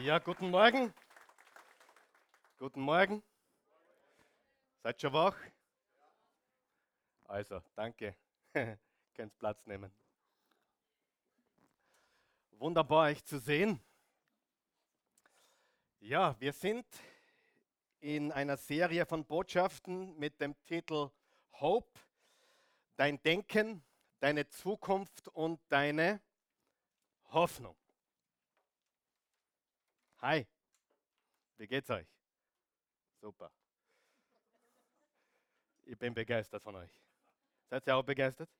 Ja, guten Morgen. Guten Morgen. Seid schon wach? Also, danke. Könnt Platz nehmen. Wunderbar, euch zu sehen. Ja, wir sind in einer Serie von Botschaften mit dem Titel Hope, dein Denken, deine Zukunft und deine Hoffnung. Hi, wie geht's euch? Super. Ich bin begeistert von euch. Seid ihr auch begeistert?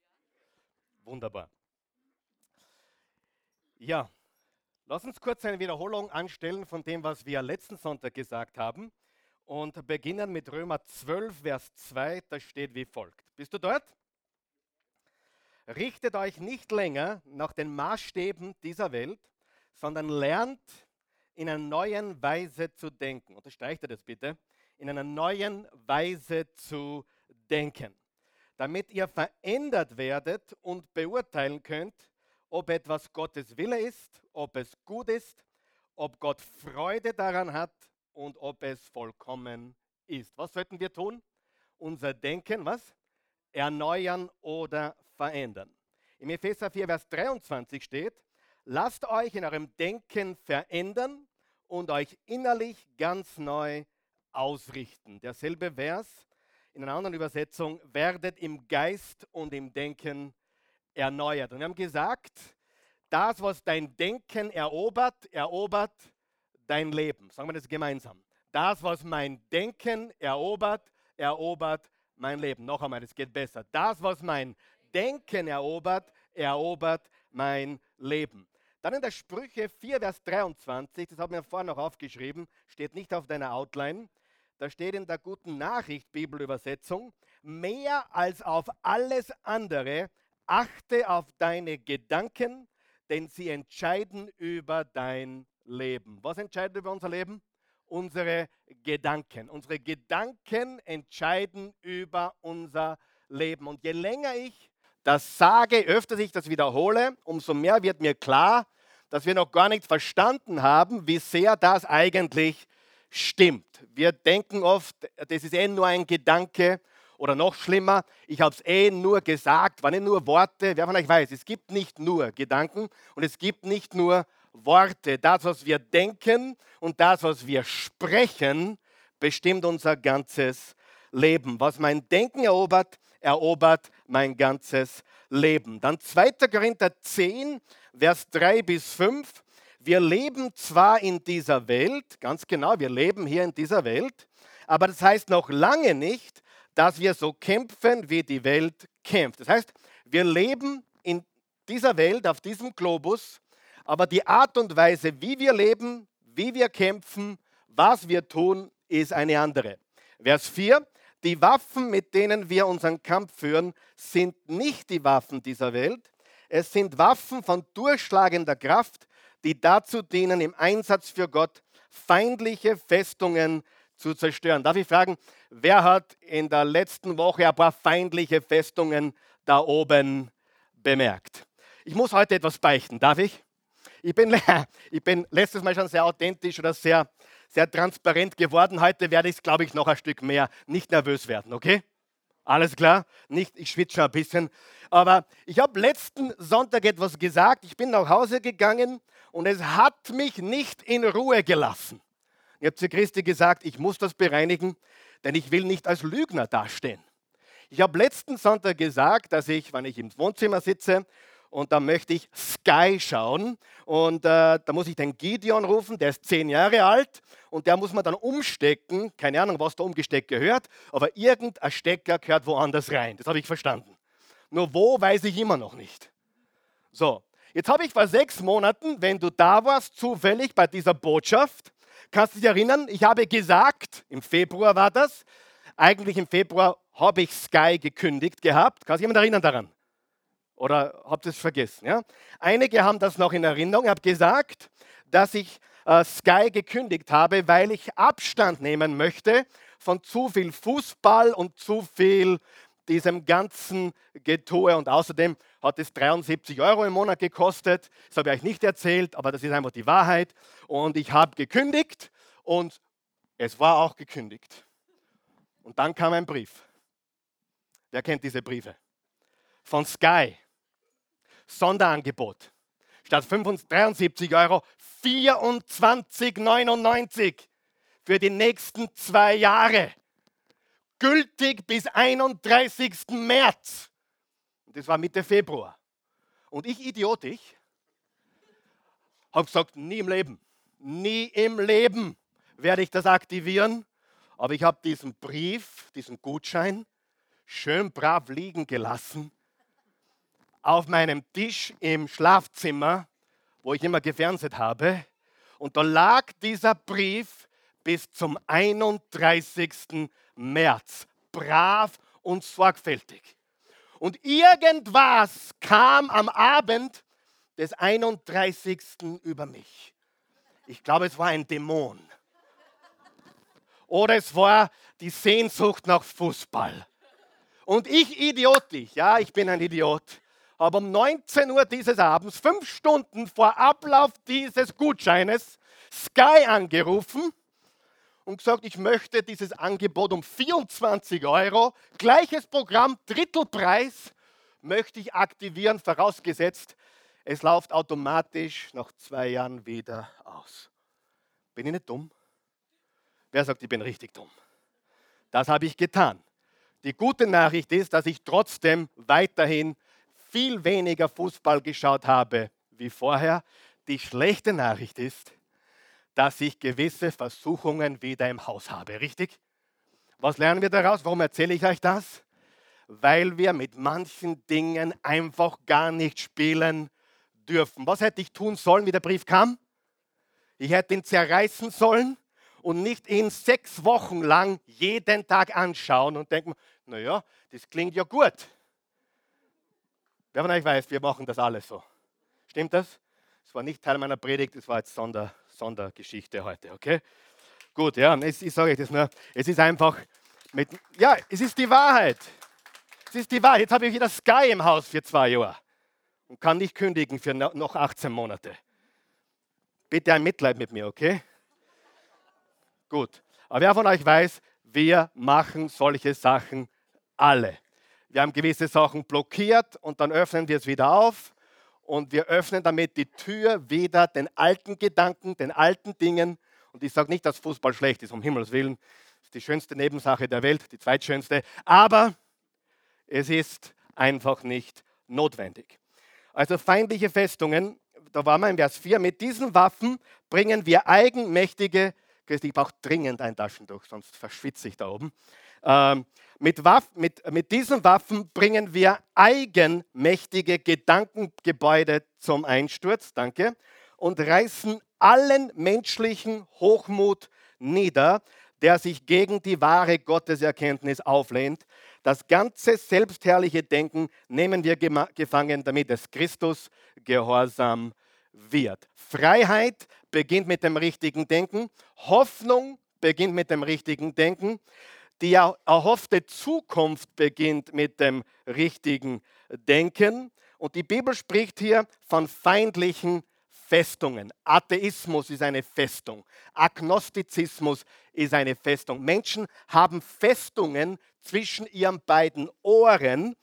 Wunderbar. Ja, lass uns kurz eine Wiederholung anstellen von dem, was wir letzten Sonntag gesagt haben und beginnen mit Römer 12, Vers 2. Da steht wie folgt. Bist du dort? Richtet euch nicht länger nach den Maßstäben dieser Welt, sondern lernt in einer neuen Weise zu denken. Unterstreicht er das bitte? In einer neuen Weise zu denken. Damit ihr verändert werdet und beurteilen könnt, ob etwas Gottes Wille ist, ob es gut ist, ob Gott Freude daran hat und ob es vollkommen ist. Was sollten wir tun? Unser Denken, was? Erneuern oder verändern. Im Epheser 4, Vers 23 steht, lasst euch in eurem Denken verändern und euch innerlich ganz neu ausrichten. Derselbe Vers in einer anderen Übersetzung, werdet im Geist und im Denken erneuert. Und wir haben gesagt, das, was dein Denken erobert, erobert dein Leben. Sagen wir das gemeinsam. Das, was mein Denken erobert, erobert mein Leben. Noch einmal, es geht besser. Das, was mein Denken erobert, erobert mein Leben. Dann in der Sprüche 4, Vers 23, das habe ich mir vorhin noch aufgeschrieben, steht nicht auf deiner Outline. Da steht in der guten Nachricht Bibelübersetzung, mehr als auf alles andere achte auf deine Gedanken, denn sie entscheiden über dein Leben. Was entscheidet über unser Leben? Unsere Gedanken. Unsere Gedanken entscheiden über unser Leben. Und je länger ich das sage, öfter ich das wiederhole, umso mehr wird mir klar, dass wir noch gar nicht verstanden haben, wie sehr das eigentlich stimmt. Wir denken oft, das ist eh nur ein Gedanke oder noch schlimmer, ich habe es eh nur gesagt, waren eh nur Worte. Wer von euch weiß, es gibt nicht nur Gedanken und es gibt nicht nur Worte. Das, was wir denken und das, was wir sprechen, bestimmt unser ganzes Leben. Was mein Denken erobert, erobert mein ganzes Leben. Dann 2. Korinther 10, Vers 3 bis 5. Wir leben zwar in dieser Welt, ganz genau, wir leben hier in dieser Welt, aber das heißt noch lange nicht, dass wir so kämpfen, wie die Welt kämpft. Das heißt, wir leben in dieser Welt, auf diesem Globus, aber die Art und Weise, wie wir leben, wie wir kämpfen, was wir tun, ist eine andere. Vers 4, die Waffen, mit denen wir unseren Kampf führen, sind nicht die Waffen dieser Welt. Es sind Waffen von durchschlagender Kraft, die dazu dienen, im Einsatz für Gott feindliche Festungen zu zerstören. Darf ich fragen, wer hat in der letzten Woche ein paar feindliche Festungen da oben bemerkt? Ich muss heute etwas beichten, darf ich? Ich bin, ich bin letztes Mal schon sehr authentisch oder sehr sehr transparent geworden. Heute werde ich, glaube ich, noch ein Stück mehr nicht nervös werden, okay? Alles klar? Nicht, ich schwitze schon ein bisschen. Aber ich habe letzten Sonntag etwas gesagt. Ich bin nach Hause gegangen und es hat mich nicht in Ruhe gelassen. Ich habe zu Christi gesagt, ich muss das bereinigen, denn ich will nicht als Lügner dastehen. Ich habe letzten Sonntag gesagt, dass ich, wenn ich im Wohnzimmer sitze und da möchte ich Sky schauen. Und äh, da muss ich den Gideon rufen, der ist zehn Jahre alt und der muss man dann umstecken. Keine Ahnung, was da umgesteckt gehört, aber irgendein Stecker gehört woanders rein. Das habe ich verstanden. Nur wo, weiß ich immer noch nicht. So, jetzt habe ich vor sechs Monaten, wenn du da warst, zufällig bei dieser Botschaft, kannst du dich erinnern, ich habe gesagt, im Februar war das, eigentlich im Februar habe ich Sky gekündigt gehabt. Kann sich jemand erinnern daran? Oder habt ihr es vergessen? Ja? Einige haben das noch in Erinnerung. Ich habe gesagt, dass ich äh, Sky gekündigt habe, weil ich Abstand nehmen möchte von zu viel Fußball und zu viel diesem ganzen Getue. Und außerdem hat es 73 Euro im Monat gekostet. Das habe ich euch nicht erzählt, aber das ist einfach die Wahrheit. Und ich habe gekündigt und es war auch gekündigt. Und dann kam ein Brief. Wer kennt diese Briefe? Von Sky. Sonderangebot. Statt 73 Euro 24,99 für die nächsten zwei Jahre. Gültig bis 31. März. Das war Mitte Februar. Und ich, Idiot, ich, habe gesagt, nie im Leben, nie im Leben werde ich das aktivieren. Aber ich habe diesen Brief, diesen Gutschein, schön brav liegen gelassen auf meinem Tisch im Schlafzimmer, wo ich immer gefernseht habe. Und da lag dieser Brief bis zum 31. März. Brav und sorgfältig. Und irgendwas kam am Abend des 31. über mich. Ich glaube, es war ein Dämon. Oder es war die Sehnsucht nach Fußball. Und ich idiotisch, ja, ich bin ein Idiot, habe um 19 Uhr dieses Abends, fünf Stunden vor Ablauf dieses Gutscheines, Sky angerufen und gesagt, ich möchte dieses Angebot um 24 Euro, gleiches Programm, Drittelpreis, möchte ich aktivieren, vorausgesetzt, es läuft automatisch nach zwei Jahren wieder aus. Bin ich nicht dumm? Wer sagt, ich bin richtig dumm? Das habe ich getan. Die gute Nachricht ist, dass ich trotzdem weiterhin viel weniger Fußball geschaut habe wie vorher. Die schlechte Nachricht ist, dass ich gewisse Versuchungen wieder im Haus habe. Richtig? Was lernen wir daraus? Warum erzähle ich euch das? Weil wir mit manchen Dingen einfach gar nicht spielen dürfen. Was hätte ich tun sollen, wie der Brief kam? Ich hätte ihn zerreißen sollen und nicht ihn sechs Wochen lang jeden Tag anschauen und denken, naja, das klingt ja gut. Wer von euch weiß, wir machen das alles so. Stimmt das? Das war nicht Teil meiner Predigt, das war jetzt Sonder, Sondergeschichte heute, okay? Gut, ja, ich, ich sage euch das nur. Es ist einfach mit, ja, es ist die Wahrheit. Es ist die Wahrheit. Jetzt habe ich wieder Sky im Haus für zwei Jahre und kann nicht kündigen für noch 18 Monate. Bitte ein Mitleid mit mir, okay? Gut. Aber wer von euch weiß, wir machen solche Sachen alle. Wir haben gewisse Sachen blockiert und dann öffnen wir es wieder auf und wir öffnen damit die Tür wieder den alten Gedanken, den alten Dingen. Und ich sage nicht, dass Fußball schlecht ist, um Himmels Willen. Das ist die schönste Nebensache der Welt, die zweitschönste. Aber es ist einfach nicht notwendig. Also feindliche Festungen, da waren wir im Vers 4, mit diesen Waffen bringen wir eigenmächtige, ich brauche dringend ein Taschentuch, sonst verschwitze ich da oben. Ähm, mit, Waff, mit, mit diesen Waffen bringen wir eigenmächtige Gedankengebäude zum Einsturz, danke, und reißen allen menschlichen Hochmut nieder, der sich gegen die wahre Gotteserkenntnis auflehnt. Das ganze selbstherrliche Denken nehmen wir gefangen, damit es Christus gehorsam wird. Freiheit beginnt mit dem richtigen Denken. Hoffnung beginnt mit dem richtigen Denken. Die erhoffte Zukunft beginnt mit dem richtigen Denken. Und die Bibel spricht hier von feindlichen Festungen. Atheismus ist eine Festung. Agnostizismus ist eine Festung. Menschen haben Festungen zwischen ihren beiden Ohren.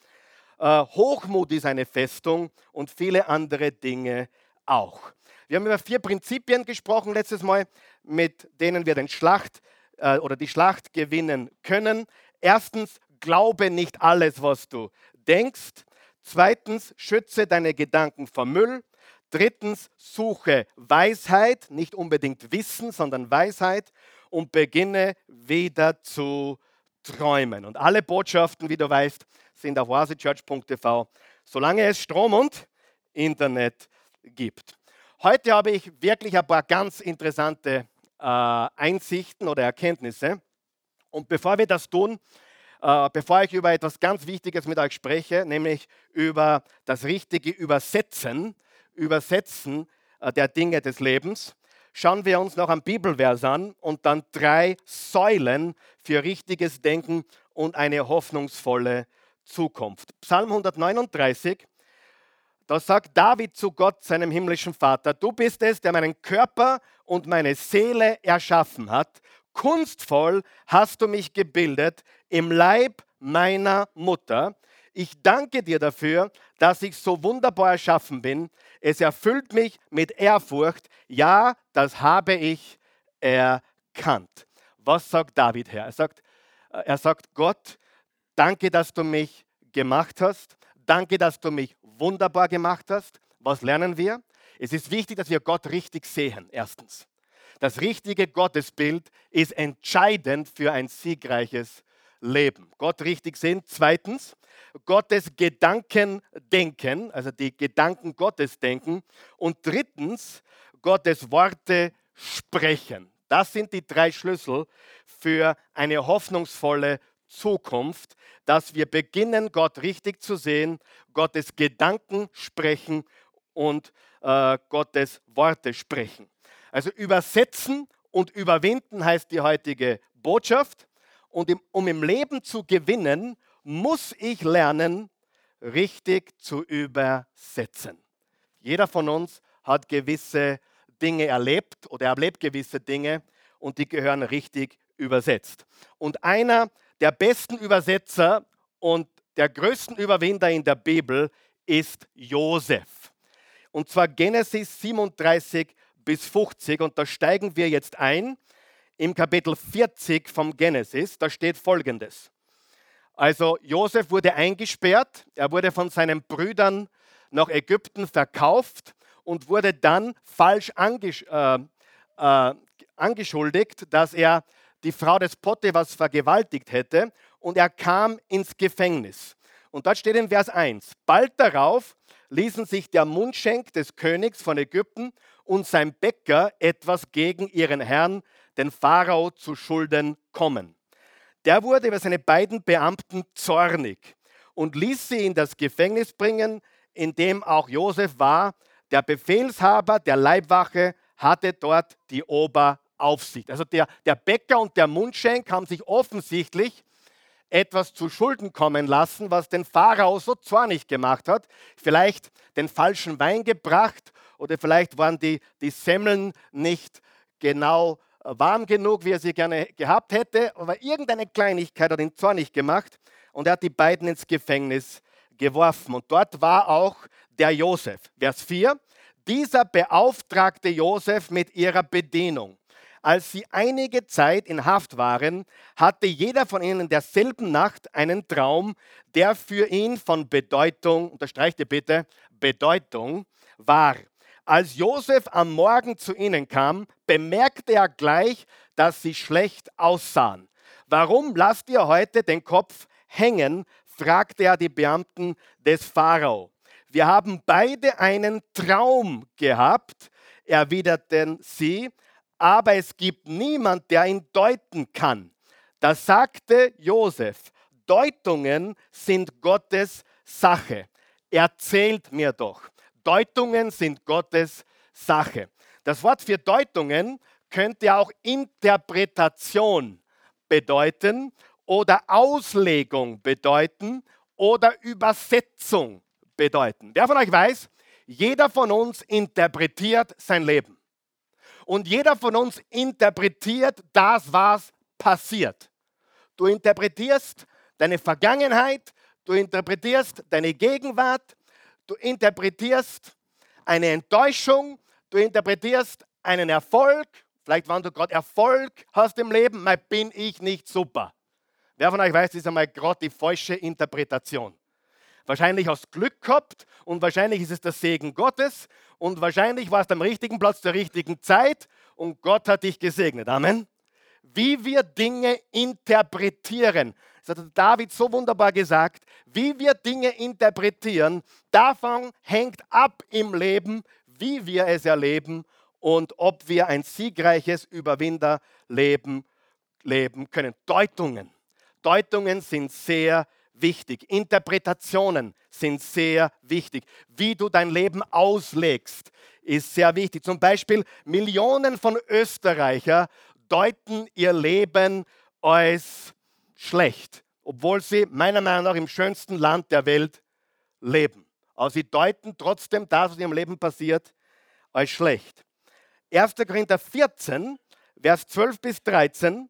Äh, Hochmut ist eine Festung und viele andere Dinge auch. Wir haben über vier Prinzipien gesprochen letztes Mal, mit denen wir den Schlacht äh, oder die Schlacht gewinnen können. Erstens, glaube nicht alles, was du denkst. Zweitens, schütze deine Gedanken vor Müll. Drittens, suche Weisheit, nicht unbedingt Wissen, sondern Weisheit und beginne wieder zu träumen. Und alle Botschaften, wie du weißt, sind auf oasechurch.tv, solange es Strom und Internet gibt. Heute habe ich wirklich ein paar ganz interessante Einsichten oder Erkenntnisse. Und bevor wir das tun, äh, bevor ich über etwas ganz Wichtiges mit euch spreche, nämlich über das richtige Übersetzen, Übersetzen äh, der Dinge des Lebens, schauen wir uns noch ein Bibelvers an und dann drei Säulen für richtiges Denken und eine hoffnungsvolle Zukunft. Psalm 139, da sagt David zu Gott, seinem himmlischen Vater, du bist es, der meinen Körper und meine Seele erschaffen hat. Kunstvoll hast du mich gebildet im Leib meiner Mutter. Ich danke dir dafür, dass ich so wunderbar erschaffen bin. Es erfüllt mich mit Ehrfurcht. Ja, das habe ich erkannt. Was sagt David her? Er sagt, äh, er sagt Gott, danke, dass du mich gemacht hast. Danke, dass du mich wunderbar gemacht hast. Was lernen wir? Es ist wichtig, dass wir Gott richtig sehen, erstens. Das richtige Gottesbild ist entscheidend für ein siegreiches Leben. Gott richtig sehen. Zweitens, Gottes Gedanken denken, also die Gedanken Gottes denken. Und drittens, Gottes Worte sprechen. Das sind die drei Schlüssel für eine hoffnungsvolle Zukunft, dass wir beginnen, Gott richtig zu sehen, Gottes Gedanken sprechen und äh, Gottes Worte sprechen. Also übersetzen und überwinden heißt die heutige Botschaft. Und um im Leben zu gewinnen, muss ich lernen, richtig zu übersetzen. Jeder von uns hat gewisse Dinge erlebt oder erlebt gewisse Dinge und die gehören richtig übersetzt. Und einer der besten Übersetzer und der größten Überwinder in der Bibel ist Josef. Und zwar Genesis 37 bis 50 und da steigen wir jetzt ein im Kapitel 40 vom Genesis. Da steht folgendes. Also Josef wurde eingesperrt, er wurde von seinen Brüdern nach Ägypten verkauft und wurde dann falsch angesch äh, äh, angeschuldigt, dass er die Frau des Potiphas vergewaltigt hätte und er kam ins Gefängnis. Und dort steht in Vers 1, bald darauf ließen sich der Mundschenk des Königs von Ägypten und sein Bäcker etwas gegen ihren Herrn, den Pharao, zu Schulden kommen. Der wurde über seine beiden Beamten zornig und ließ sie in das Gefängnis bringen, in dem auch Josef war. Der Befehlshaber der Leibwache hatte dort die Oberaufsicht. Also der, der Bäcker und der Mundschenk haben sich offensichtlich etwas zu Schulden kommen lassen, was den Pharao so zornig gemacht hat. Vielleicht den falschen Wein gebracht oder vielleicht waren die, die Semmeln nicht genau äh, warm genug, wie er sie gerne gehabt hätte. Aber irgendeine Kleinigkeit hat ihn zornig gemacht und er hat die beiden ins Gefängnis geworfen. Und dort war auch der Josef. Vers 4. Dieser beauftragte Josef mit ihrer Bedienung. Als sie einige Zeit in Haft waren, hatte jeder von ihnen derselben Nacht einen Traum, der für ihn von Bedeutung, unterstreicht ihr bitte, Bedeutung war. Als Josef am Morgen zu ihnen kam, bemerkte er gleich, dass sie schlecht aussahen. Warum lasst ihr heute den Kopf hängen? fragte er die Beamten des Pharao. Wir haben beide einen Traum gehabt, erwiderten sie, aber es gibt niemand, der ihn deuten kann. Da sagte Josef, Deutungen sind Gottes Sache. Erzählt mir doch. Deutungen sind Gottes Sache. Das Wort für Deutungen könnte auch Interpretation bedeuten oder Auslegung bedeuten oder Übersetzung bedeuten. Wer von euch weiß, jeder von uns interpretiert sein Leben. Und jeder von uns interpretiert das, was passiert. Du interpretierst deine Vergangenheit, du interpretierst deine Gegenwart, du interpretierst eine Enttäuschung, du interpretierst einen Erfolg, vielleicht wenn du gerade Erfolg hast im Leben, mal bin ich nicht super. Wer von euch weiß, das ist einmal gerade die falsche Interpretation. Wahrscheinlich du Glück gehabt und wahrscheinlich ist es der Segen Gottes und wahrscheinlich warst du am richtigen Platz zur richtigen Zeit und Gott hat dich gesegnet. Amen. Wie wir Dinge interpretieren, das hat David so wunderbar gesagt, wie wir Dinge interpretieren, davon hängt ab im Leben, wie wir es erleben und ob wir ein siegreiches Überwinderleben leben können. Deutungen. Deutungen sind sehr wichtig. Interpretationen sind sehr wichtig. Wie du dein Leben auslegst, ist sehr wichtig. Zum Beispiel Millionen von Österreicher deuten ihr Leben als schlecht obwohl sie meiner Meinung nach im schönsten Land der Welt leben. Aber sie deuten trotzdem das, was in ihrem Leben passiert, als schlecht. 1. Korinther 14, Vers 12 bis 13.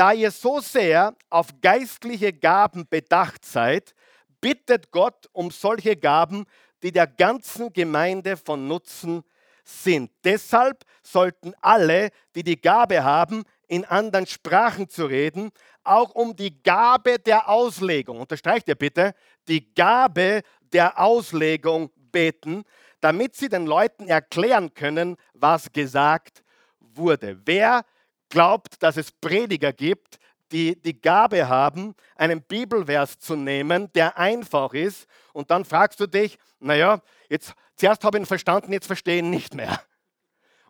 Da ihr so sehr auf geistliche Gaben bedacht seid, bittet Gott um solche Gaben, die der ganzen Gemeinde von Nutzen sind. Deshalb sollten alle, die die Gabe haben, in anderen Sprachen zu reden, auch um die Gabe der Auslegung, unterstreicht ihr bitte, die Gabe der Auslegung beten, damit sie den Leuten erklären können, was gesagt wurde. Wer glaubt, dass es Prediger gibt, die die Gabe haben, einen Bibelvers zu nehmen, der einfach ist, und dann fragst du dich, naja, jetzt, zuerst habe ich ihn verstanden, jetzt verstehe ich ihn nicht mehr.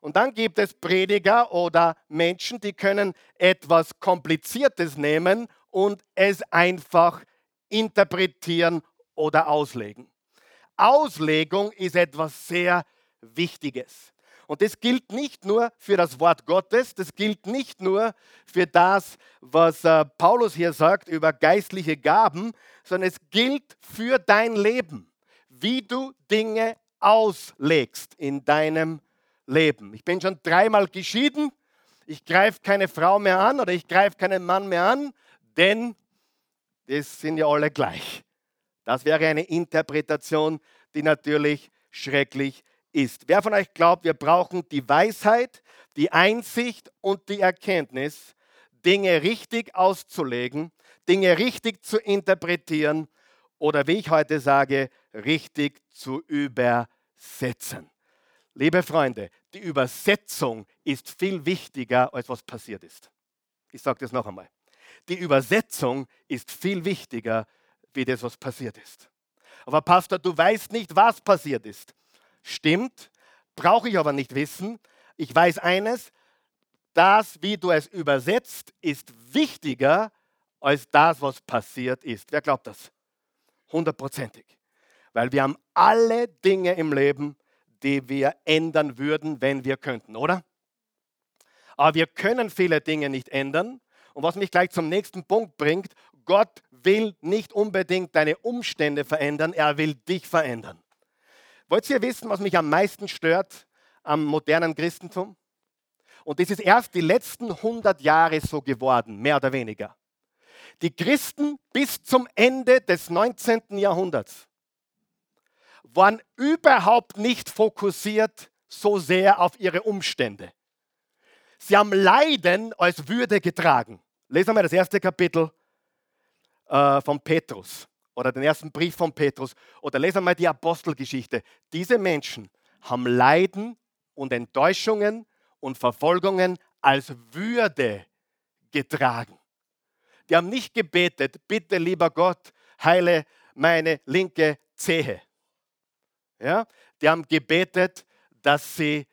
Und dann gibt es Prediger oder Menschen, die können etwas Kompliziertes nehmen und es einfach interpretieren oder auslegen. Auslegung ist etwas sehr Wichtiges. Und das gilt nicht nur für das Wort Gottes, das gilt nicht nur für das, was äh, Paulus hier sagt über geistliche Gaben, sondern es gilt für dein Leben, wie du Dinge auslegst in deinem Leben. Ich bin schon dreimal geschieden, ich greife keine Frau mehr an oder ich greife keinen Mann mehr an, denn das sind ja alle gleich. Das wäre eine Interpretation, die natürlich schrecklich ist. Wer von euch glaubt, wir brauchen die Weisheit, die Einsicht und die Erkenntnis, Dinge richtig auszulegen, Dinge richtig zu interpretieren oder wie ich heute sage, richtig zu übersetzen. Liebe Freunde, die Übersetzung ist viel wichtiger, als was passiert ist. Ich sage das noch einmal. Die Übersetzung ist viel wichtiger, wie das, was passiert ist. Aber Pastor, du weißt nicht, was passiert ist. Stimmt, brauche ich aber nicht wissen. Ich weiß eines, das, wie du es übersetzt, ist wichtiger als das, was passiert ist. Wer glaubt das? Hundertprozentig. Weil wir haben alle Dinge im Leben, die wir ändern würden, wenn wir könnten, oder? Aber wir können viele Dinge nicht ändern. Und was mich gleich zum nächsten Punkt bringt, Gott will nicht unbedingt deine Umstände verändern, er will dich verändern. Wollt ihr wissen, was mich am meisten stört am modernen Christentum? Und das ist erst die letzten 100 Jahre so geworden, mehr oder weniger. Die Christen bis zum Ende des 19. Jahrhunderts waren überhaupt nicht fokussiert so sehr auf ihre Umstände. Sie haben Leiden als Würde getragen. Lesen wir das erste Kapitel äh, von Petrus oder den ersten Brief von Petrus oder lesen wir die Apostelgeschichte. Diese Menschen haben Leiden und Enttäuschungen und Verfolgungen als Würde getragen. Die haben nicht gebetet, bitte lieber Gott, heile meine linke Zehe. Ja? Die haben gebetet, dass sie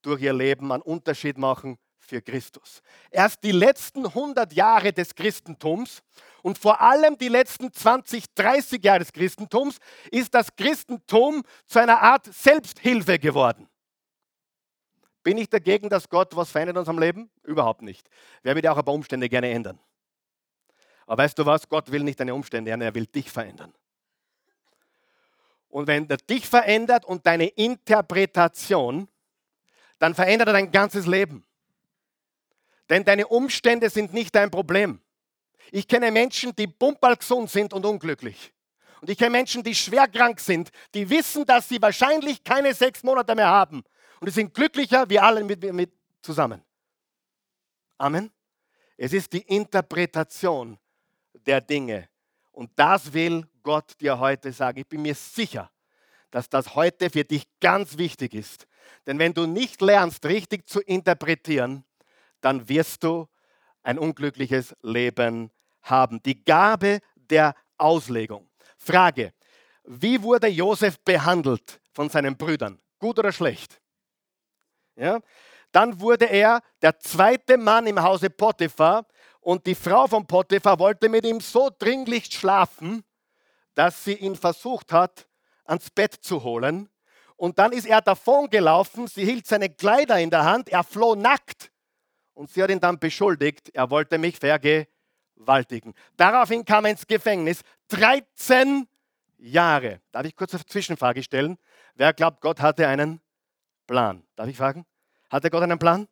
durch ihr Leben einen Unterschied machen für Christus. Erst die letzten 100 Jahre des Christentums und vor allem die letzten 20, 30 Jahre des Christentums ist das Christentum zu einer Art Selbsthilfe geworden. Bin ich dagegen, dass Gott was verändert in unserem Leben? Überhaupt nicht. Wer würde auch ein paar Umstände gerne ändern. Aber weißt du was? Gott will nicht deine Umstände ändern, er will dich verändern. Und wenn er dich verändert und deine Interpretation, dann verändert er dein ganzes Leben. Denn deine Umstände sind nicht dein Problem. Ich kenne Menschen, die pumperl gesund sind und unglücklich. Und ich kenne Menschen, die schwer krank sind, die wissen, dass sie wahrscheinlich keine sechs Monate mehr haben. Und die sind glücklicher wie alle mit, mit zusammen. Amen. Es ist die Interpretation der Dinge. Und das will Gott dir heute sagen. Ich bin mir sicher, dass das heute für dich ganz wichtig ist. Denn wenn du nicht lernst, richtig zu interpretieren, dann wirst du ein unglückliches Leben haben. Die Gabe der Auslegung. Frage, wie wurde Josef behandelt von seinen Brüdern? Gut oder schlecht? Ja? Dann wurde er der zweite Mann im Hause Potiphar und die Frau von Potiphar wollte mit ihm so dringlich schlafen, dass sie ihn versucht hat, ans Bett zu holen. Und dann ist er davon gelaufen, sie hielt seine Kleider in der Hand, er floh nackt und sie hat ihn dann beschuldigt, er wollte mich vergewaltigen. Daraufhin kam er ins Gefängnis. 13 Jahre. Darf ich kurz eine Zwischenfrage stellen? Wer glaubt, Gott hatte einen Plan? Darf ich fragen? Hatte Gott einen Plan?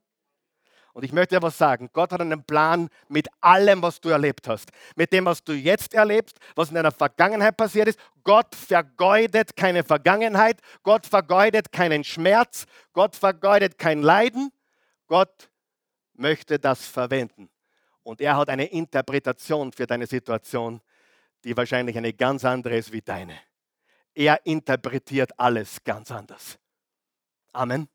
Und ich möchte dir was sagen. Gott hat einen Plan mit allem, was du erlebt hast. Mit dem, was du jetzt erlebst, was in deiner Vergangenheit passiert ist. Gott vergeudet keine Vergangenheit. Gott vergeudet keinen Schmerz. Gott vergeudet kein Leiden. Gott möchte das verwenden. Und er hat eine Interpretation für deine Situation, die wahrscheinlich eine ganz andere ist wie deine. Er interpretiert alles ganz anders. Amen.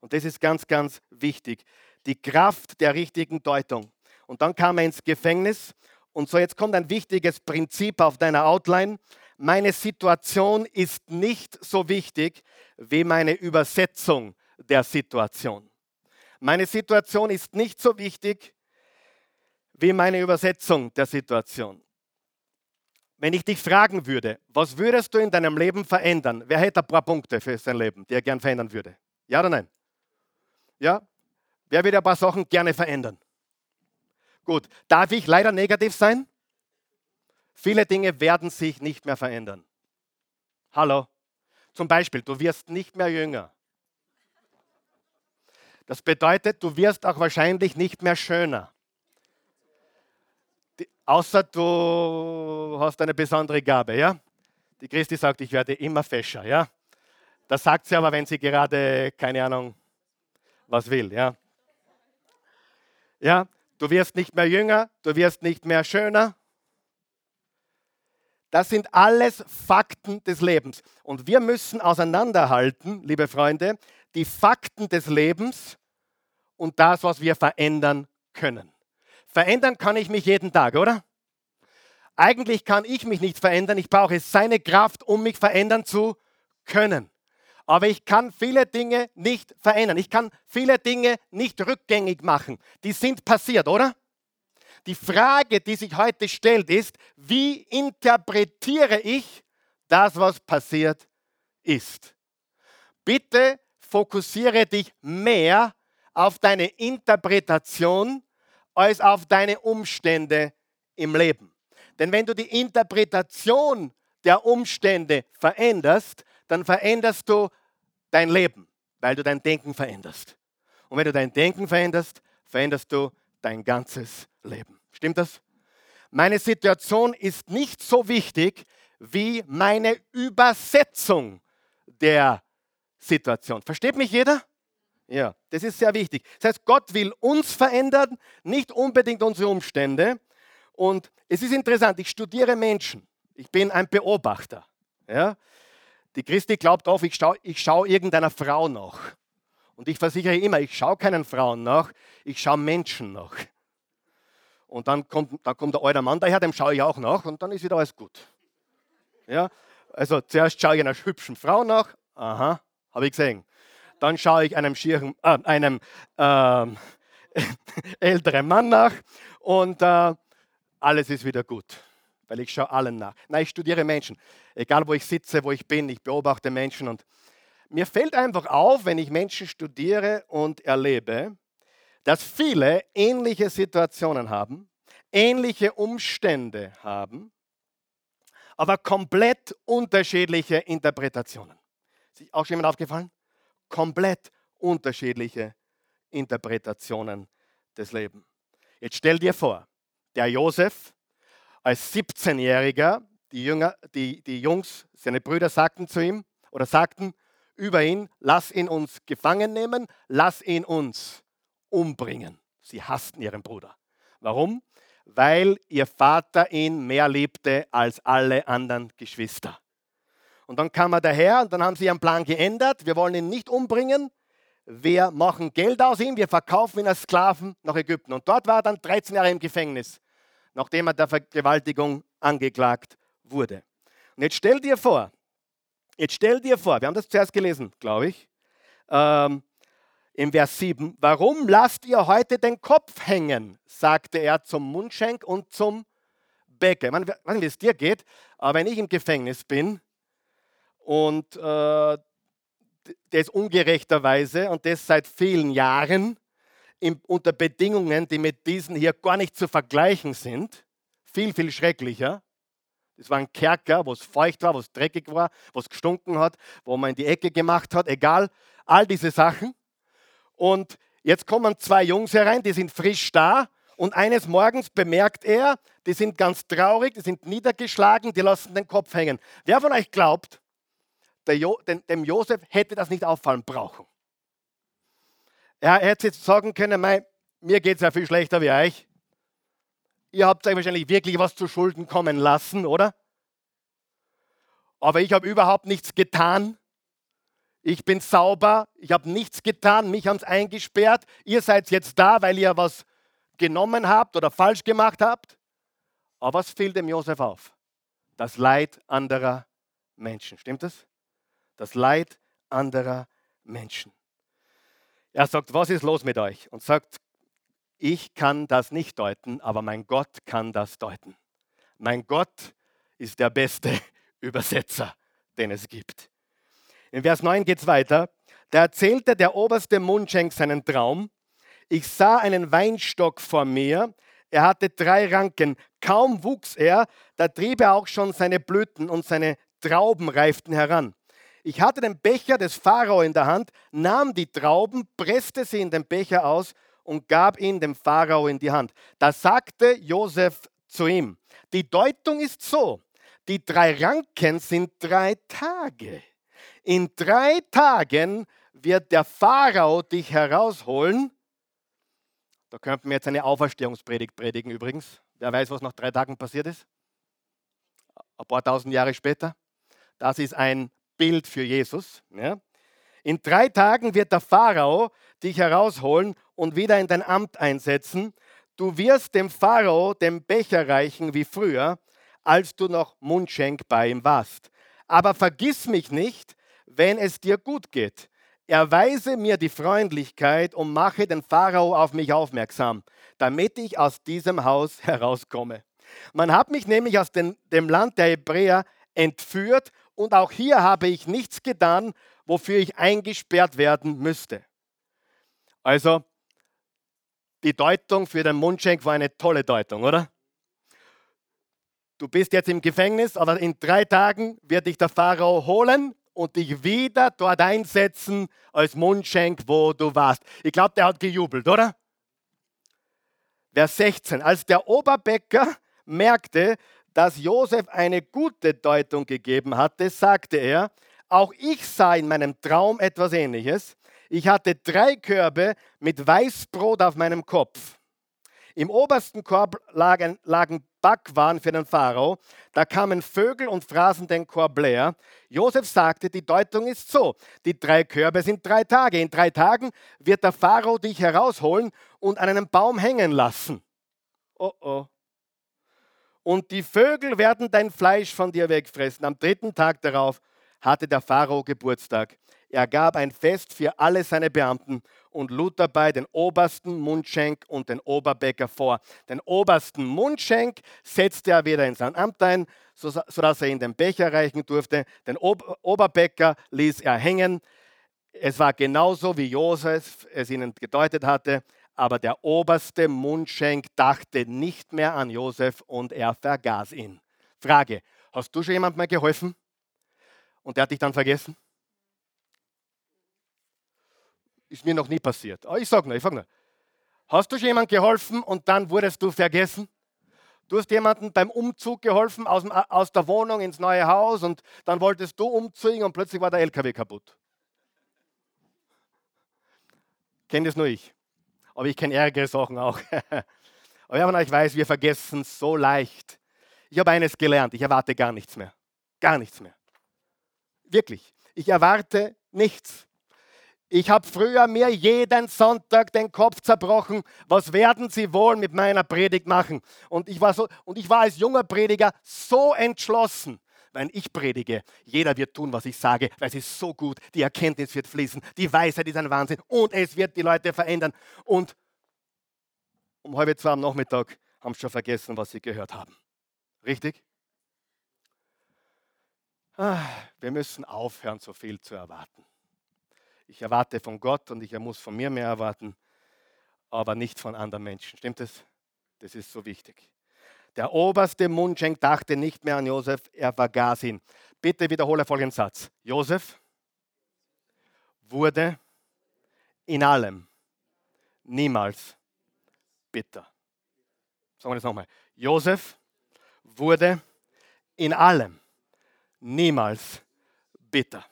Und das ist ganz, ganz wichtig. Die Kraft der richtigen Deutung. Und dann kam er ins Gefängnis. Und so, jetzt kommt ein wichtiges Prinzip auf deiner Outline. Meine Situation ist nicht so wichtig wie meine Übersetzung der Situation. Meine Situation ist nicht so wichtig wie meine Übersetzung der Situation. Wenn ich dich fragen würde, was würdest du in deinem Leben verändern? Wer hätte ein paar Punkte für sein Leben, die er gern verändern würde? Ja oder nein? Ja? Wer würde ein paar Sachen gerne verändern? Gut, darf ich leider negativ sein? Viele Dinge werden sich nicht mehr verändern. Hallo? Zum Beispiel, du wirst nicht mehr jünger. Das bedeutet, du wirst auch wahrscheinlich nicht mehr schöner. Die, außer du hast eine besondere Gabe, ja? Die Christi sagt, ich werde immer fescher, ja? Das sagt sie aber, wenn sie gerade, keine Ahnung, was will. Ja? ja, du wirst nicht mehr jünger, du wirst nicht mehr schöner. Das sind alles Fakten des Lebens. Und wir müssen auseinanderhalten, liebe Freunde, die Fakten des Lebens und das, was wir verändern können. Verändern kann ich mich jeden Tag, oder? Eigentlich kann ich mich nicht verändern. Ich brauche seine Kraft, um mich verändern zu können aber ich kann viele Dinge nicht verändern. Ich kann viele Dinge nicht rückgängig machen. Die sind passiert, oder? Die Frage, die sich heute stellt, ist, wie interpretiere ich das, was passiert ist? Bitte fokussiere dich mehr auf deine Interpretation als auf deine Umstände im Leben. Denn wenn du die Interpretation der Umstände veränderst, dann veränderst du dein Leben, weil du dein Denken veränderst. Und wenn du dein Denken veränderst, veränderst du dein ganzes Leben. Stimmt das? Meine Situation ist nicht so wichtig wie meine Übersetzung der Situation. Versteht mich jeder? Ja, das ist sehr wichtig. Das heißt, Gott will uns verändern, nicht unbedingt unsere Umstände. Und es ist interessant, ich studiere Menschen. Ich bin ein Beobachter. Ja? Die Christi glaubt auf, ich schaue ich schau irgendeiner Frau nach. Und ich versichere immer, ich schaue keinen Frauen nach, ich schaue Menschen nach. Und dann kommt, dann kommt der alte Mann daher, dem schaue ich auch nach und dann ist wieder alles gut. Ja? Also zuerst schaue ich einer hübschen Frau nach, aha, habe ich gesehen. Dann schaue ich einem, schieren, äh, einem ähm, älteren Mann nach und äh, alles ist wieder gut weil ich schaue allen nach. Nein, ich studiere Menschen. Egal wo ich sitze, wo ich bin, ich beobachte Menschen und mir fällt einfach auf, wenn ich Menschen studiere und erlebe, dass viele ähnliche Situationen haben, ähnliche Umstände haben, aber komplett unterschiedliche Interpretationen. Ist sich auch schon jemand aufgefallen? Komplett unterschiedliche Interpretationen des Lebens. Jetzt stell dir vor, der Josef als 17-Jähriger, die, Jünger, die, die Jungs, seine Brüder sagten zu ihm oder sagten über ihn, lass ihn uns gefangen nehmen, lass ihn uns umbringen. Sie hassten ihren Bruder. Warum? Weil ihr Vater ihn mehr liebte als alle anderen Geschwister. Und dann kam er daher und dann haben sie ihren Plan geändert. Wir wollen ihn nicht umbringen. Wir machen Geld aus ihm, wir verkaufen ihn als Sklaven nach Ägypten. Und dort war er dann 13 Jahre im Gefängnis nachdem er der Vergewaltigung angeklagt wurde. Und jetzt stell dir vor, jetzt stell dir vor, wir haben das zuerst gelesen, glaube ich, ähm, im Vers 7, warum lasst ihr heute den Kopf hängen, sagte er zum Mundschenk und zum Bäcker. Ich, weiß nicht, wie es dir geht, aber wenn ich im Gefängnis bin und äh, das ungerechterweise und das seit vielen Jahren, in, unter Bedingungen, die mit diesen hier gar nicht zu vergleichen sind. Viel, viel schrecklicher. Das war ein Kerker, wo es feucht war, wo es dreckig war, wo es gestunken hat, wo man in die Ecke gemacht hat, egal, all diese Sachen. Und jetzt kommen zwei Jungs herein, die sind frisch da und eines Morgens bemerkt er, die sind ganz traurig, die sind niedergeschlagen, die lassen den Kopf hängen. Wer von euch glaubt, jo, dem, dem Josef hätte das nicht auffallen brauchen? Er hätte jetzt sagen können, mein, mir geht es ja viel schlechter wie euch. Ihr habt euch wahrscheinlich wirklich was zu Schulden kommen lassen, oder? Aber ich habe überhaupt nichts getan. Ich bin sauber, ich habe nichts getan, mich haben es eingesperrt. Ihr seid jetzt da, weil ihr was genommen habt oder falsch gemacht habt. Aber was fiel dem Josef auf? Das Leid anderer Menschen. Stimmt das? Das Leid anderer Menschen. Er sagt, was ist los mit euch? Und sagt, ich kann das nicht deuten, aber mein Gott kann das deuten. Mein Gott ist der beste Übersetzer, den es gibt. In Vers 9 geht es weiter. Da erzählte der oberste Mundschenk seinen Traum. Ich sah einen Weinstock vor mir. Er hatte drei Ranken. Kaum wuchs er, da trieb er auch schon seine Blüten und seine Trauben reiften heran. Ich hatte den Becher des Pharao in der Hand, nahm die Trauben, presste sie in den Becher aus und gab ihn dem Pharao in die Hand. Da sagte Josef zu ihm, die Deutung ist so, die drei Ranken sind drei Tage. In drei Tagen wird der Pharao dich herausholen. Da könnten wir jetzt eine Auferstehungspredigt predigen übrigens. Wer weiß, was nach drei Tagen passiert ist? Ein paar tausend Jahre später. Das ist ein Bild für Jesus. Ja? In drei Tagen wird der Pharao dich herausholen und wieder in dein Amt einsetzen. Du wirst dem Pharao den Becher reichen wie früher, als du noch Mundschenk bei ihm warst. Aber vergiss mich nicht, wenn es dir gut geht. Erweise mir die Freundlichkeit und mache den Pharao auf mich aufmerksam, damit ich aus diesem Haus herauskomme. Man hat mich nämlich aus den, dem Land der Hebräer entführt und auch hier habe ich nichts getan, wofür ich eingesperrt werden müsste. Also, die Deutung für den Mundschenk war eine tolle Deutung, oder? Du bist jetzt im Gefängnis, aber in drei Tagen wird dich der Pharao holen und dich wieder dort einsetzen als Mundschenk, wo du warst. Ich glaube, der hat gejubelt, oder? Vers 16. Als der Oberbäcker merkte, dass Josef eine gute Deutung gegeben hatte, sagte er, auch ich sah in meinem Traum etwas Ähnliches. Ich hatte drei Körbe mit Weißbrot auf meinem Kopf. Im obersten Korb lagen, lagen Backwaren für den Pharao. Da kamen Vögel und fraßen den Korb leer. Josef sagte, die Deutung ist so: Die drei Körbe sind drei Tage. In drei Tagen wird der Pharao dich herausholen und an einem Baum hängen lassen. Oh oh und die Vögel werden dein Fleisch von dir wegfressen. Am dritten Tag darauf hatte der Pharao Geburtstag. Er gab ein Fest für alle seine Beamten und lud dabei den obersten Mundschenk und den Oberbäcker vor. Den obersten Mundschenk setzte er wieder in sein Amt ein, sodass er ihn den Becher reichen durfte. Den Oberbäcker ließ er hängen. Es war genauso, wie Josef es ihnen gedeutet hatte aber der oberste Mundschenk dachte nicht mehr an Josef und er vergaß ihn. Frage, hast du schon jemandem geholfen und der hat dich dann vergessen? Ist mir noch nie passiert. Aber ich sage nur, ich frage nur. Hast du schon jemandem geholfen und dann wurdest du vergessen? Du hast jemandem beim Umzug geholfen aus, dem, aus der Wohnung ins neue Haus und dann wolltest du umziehen und plötzlich war der LKW kaputt. Kennt es nur ich aber ich kenne ärgere Sachen auch. aber euch weiß, wir vergessen so leicht. Ich habe eines gelernt, ich erwarte gar nichts mehr. Gar nichts mehr. Wirklich. Ich erwarte nichts. Ich habe früher mir jeden Sonntag den Kopf zerbrochen, was werden sie wohl mit meiner Predigt machen? Und ich war, so, und ich war als junger Prediger so entschlossen, wenn ich predige, jeder wird tun, was ich sage, weil es ist so gut, die Erkenntnis wird fließen, die Weisheit ist ein Wahnsinn und es wird die Leute verändern. Und um halb zwei am Nachmittag haben sie schon vergessen, was sie gehört haben. Richtig? Ah, wir müssen aufhören, so viel zu erwarten. Ich erwarte von Gott und ich muss von mir mehr erwarten. aber nicht von anderen Menschen. Stimmt das? Das ist so wichtig. Der oberste Mundschenk dachte nicht mehr an Josef, er vergaß ihn. Bitte wiederhole folgenden Satz. Josef wurde in allem niemals bitter. Sagen wir das nochmal. Josef wurde in allem niemals bitter.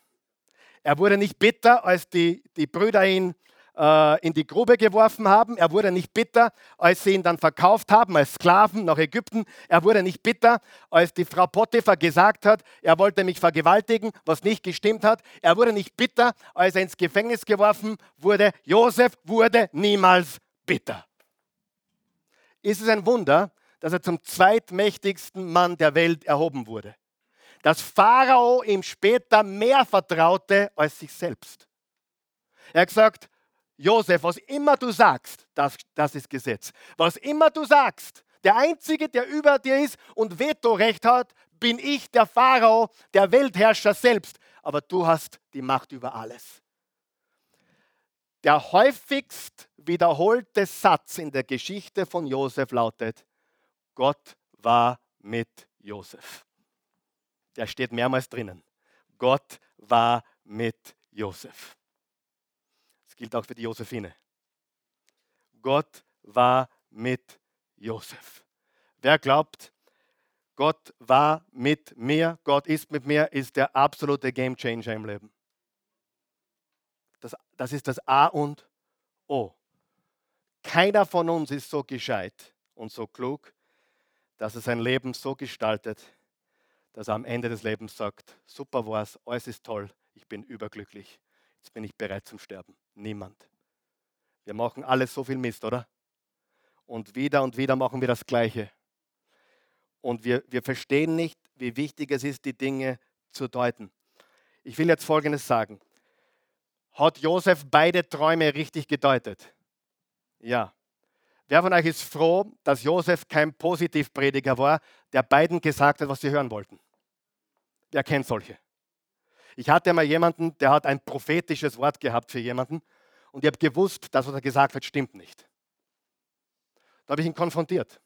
Er wurde nicht bitter, als die, die Brüder ihn äh, in die Grube geworfen haben. Er wurde nicht bitter, als sie ihn dann verkauft haben als Sklaven nach Ägypten. Er wurde nicht bitter, als die Frau Potiphar gesagt hat, er wollte mich vergewaltigen, was nicht gestimmt hat. Er wurde nicht bitter, als er ins Gefängnis geworfen wurde. Josef wurde niemals bitter. Ist es ein Wunder, dass er zum zweitmächtigsten Mann der Welt erhoben wurde? Dass Pharao ihm später mehr vertraute als sich selbst. Er hat gesagt, Josef, was immer du sagst, das, das ist Gesetz. Was immer du sagst, der Einzige, der über dir ist und Vetorecht hat, bin ich, der Pharao, der Weltherrscher selbst. Aber du hast die Macht über alles. Der häufigst wiederholte Satz in der Geschichte von Josef lautet, Gott war mit Josef. Der steht mehrmals drinnen. Gott war mit Josef gilt auch für die Josephine. Gott war mit Josef. Wer glaubt, Gott war mit mir, Gott ist mit mir, ist der absolute Game Changer im Leben. Das, das ist das A und O. Keiner von uns ist so gescheit und so klug, dass er sein Leben so gestaltet, dass er am Ende des Lebens sagt, super war's, alles ist toll, ich bin überglücklich, jetzt bin ich bereit zum Sterben. Niemand. Wir machen alles so viel Mist, oder? Und wieder und wieder machen wir das Gleiche. Und wir, wir verstehen nicht, wie wichtig es ist, die Dinge zu deuten. Ich will jetzt Folgendes sagen. Hat Josef beide Träume richtig gedeutet? Ja. Wer von euch ist froh, dass Josef kein Positivprediger war, der beiden gesagt hat, was sie hören wollten? Wer kennt solche? Ich hatte mal jemanden, der hat ein prophetisches Wort gehabt für jemanden und ich habe gewusst, dass was er gesagt hat, stimmt nicht. Da habe ich ihn konfrontiert.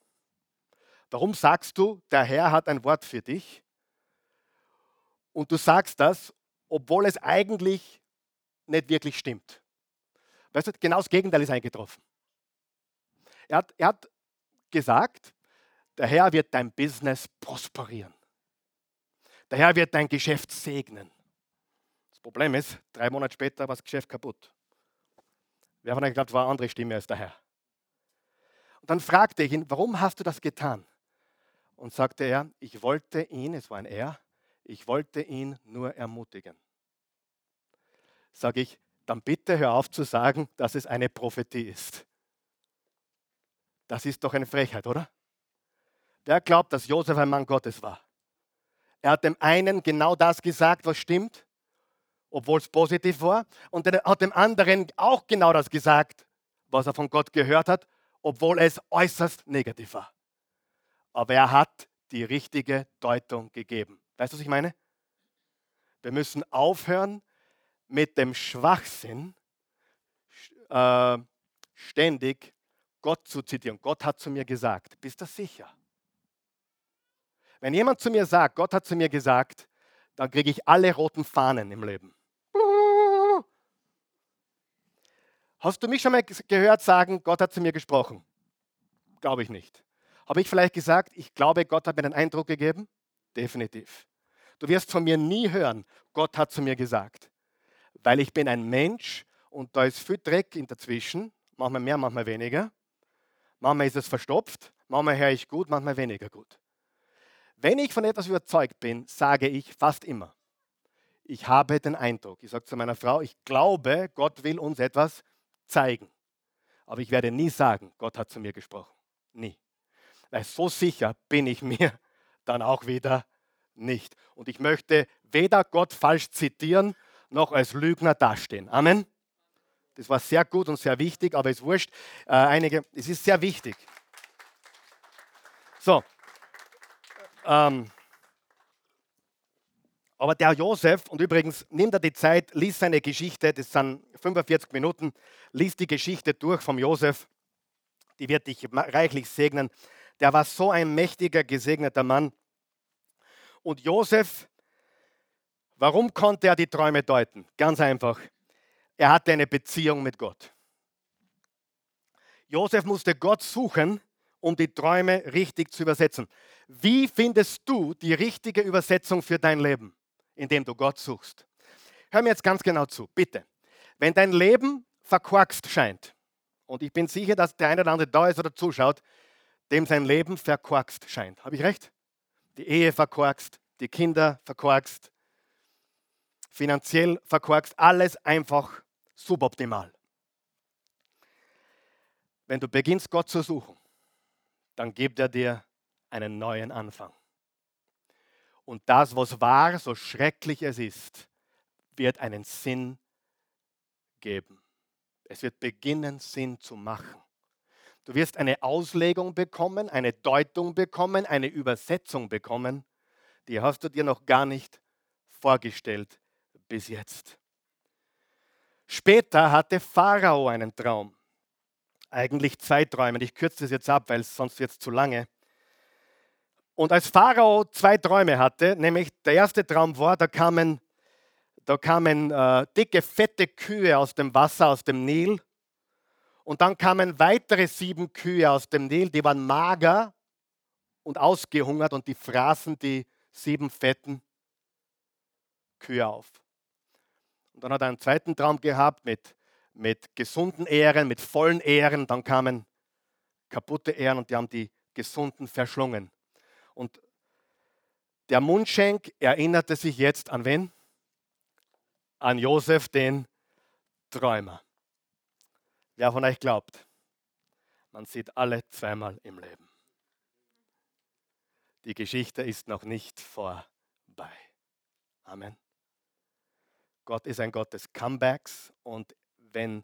Warum sagst du, der Herr hat ein Wort für dich und du sagst das, obwohl es eigentlich nicht wirklich stimmt? Weißt du, genau das Gegenteil ist eingetroffen. Er hat, er hat gesagt, der Herr wird dein Business prosperieren. Der Herr wird dein Geschäft segnen. Problem ist, drei Monate später war das Geschäft kaputt. Wer von euch glaubt, war eine andere Stimme als der Herr? Und dann fragte ich ihn, warum hast du das getan? Und sagte er, ich wollte ihn, es war ein Er, ich wollte ihn nur ermutigen. Sage ich, dann bitte hör auf zu sagen, dass es eine Prophetie ist. Das ist doch eine Frechheit, oder? Wer glaubt, dass Josef ein Mann Gottes war? Er hat dem einen genau das gesagt, was stimmt, obwohl es positiv war. Und er hat dem anderen auch genau das gesagt, was er von Gott gehört hat, obwohl es äußerst negativ war. Aber er hat die richtige Deutung gegeben. Weißt du, was ich meine? Wir müssen aufhören mit dem Schwachsinn, äh, ständig Gott zu zitieren. Gott hat zu mir gesagt, bist du sicher? Wenn jemand zu mir sagt, Gott hat zu mir gesagt, dann kriege ich alle roten Fahnen im Leben. Hast du mich schon mal gehört sagen, Gott hat zu mir gesprochen? Glaube ich nicht. Habe ich vielleicht gesagt, ich glaube, Gott hat mir einen Eindruck gegeben? Definitiv. Du wirst von mir nie hören, Gott hat zu mir gesagt. Weil ich bin ein Mensch und da ist viel Dreck in dazwischen, manchmal mehr, manchmal weniger. Manchmal ist es verstopft, manchmal höre ich gut, manchmal weniger gut. Wenn ich von etwas überzeugt bin, sage ich fast immer, ich habe den Eindruck, ich sage zu meiner Frau, ich glaube, Gott will uns etwas zeigen. Aber ich werde nie sagen, Gott hat zu mir gesprochen. Nie. Weil so sicher bin ich mir dann auch wieder nicht. Und ich möchte weder Gott falsch zitieren, noch als Lügner dastehen. Amen. Das war sehr gut und sehr wichtig, aber es ist wurscht. Äh, einige, es ist sehr wichtig. So. Ähm, aber der Josef, und übrigens, nimm dir die Zeit, lies seine Geschichte, das sind 45 Minuten, lies die Geschichte durch vom Josef. Die wird dich reichlich segnen. Der war so ein mächtiger, gesegneter Mann. Und Josef, warum konnte er die Träume deuten? Ganz einfach. Er hatte eine Beziehung mit Gott. Josef musste Gott suchen, um die Träume richtig zu übersetzen. Wie findest du die richtige Übersetzung für dein Leben, indem du Gott suchst? Hör mir jetzt ganz genau zu, bitte. Wenn dein Leben verkorkst scheint, und ich bin sicher, dass der eine oder andere da ist oder zuschaut, dem sein Leben verkorkst scheint. Habe ich recht? Die Ehe verkorkst, die Kinder verkorkst, finanziell verkorkst, alles einfach suboptimal. Wenn du beginnst, Gott zu suchen, dann gibt er dir einen neuen Anfang. Und das, was war, so schrecklich es ist, wird einen Sinn geben. Es wird beginnen, Sinn zu machen. Du wirst eine Auslegung bekommen, eine Deutung bekommen, eine Übersetzung bekommen, die hast du dir noch gar nicht vorgestellt bis jetzt. Später hatte Pharao einen Traum. Eigentlich zwei Träume. Ich kürze das jetzt ab, weil es sonst jetzt zu lange. Und als Pharao zwei Träume hatte, nämlich der erste Traum war, da kamen, da kamen äh, dicke, fette Kühe aus dem Wasser, aus dem Nil. Und dann kamen weitere sieben Kühe aus dem Nil, die waren mager und ausgehungert und die fraßen die sieben fetten Kühe auf. Und dann hat er einen zweiten Traum gehabt mit, mit gesunden Ähren, mit vollen Ähren. Dann kamen kaputte Ähren und die haben die gesunden verschlungen. Und der Mundschenk erinnerte sich jetzt an wen? An Josef, den Träumer. Wer von euch glaubt, man sieht alle zweimal im Leben. Die Geschichte ist noch nicht vorbei. Amen. Gott ist ein Gott des Comebacks und wenn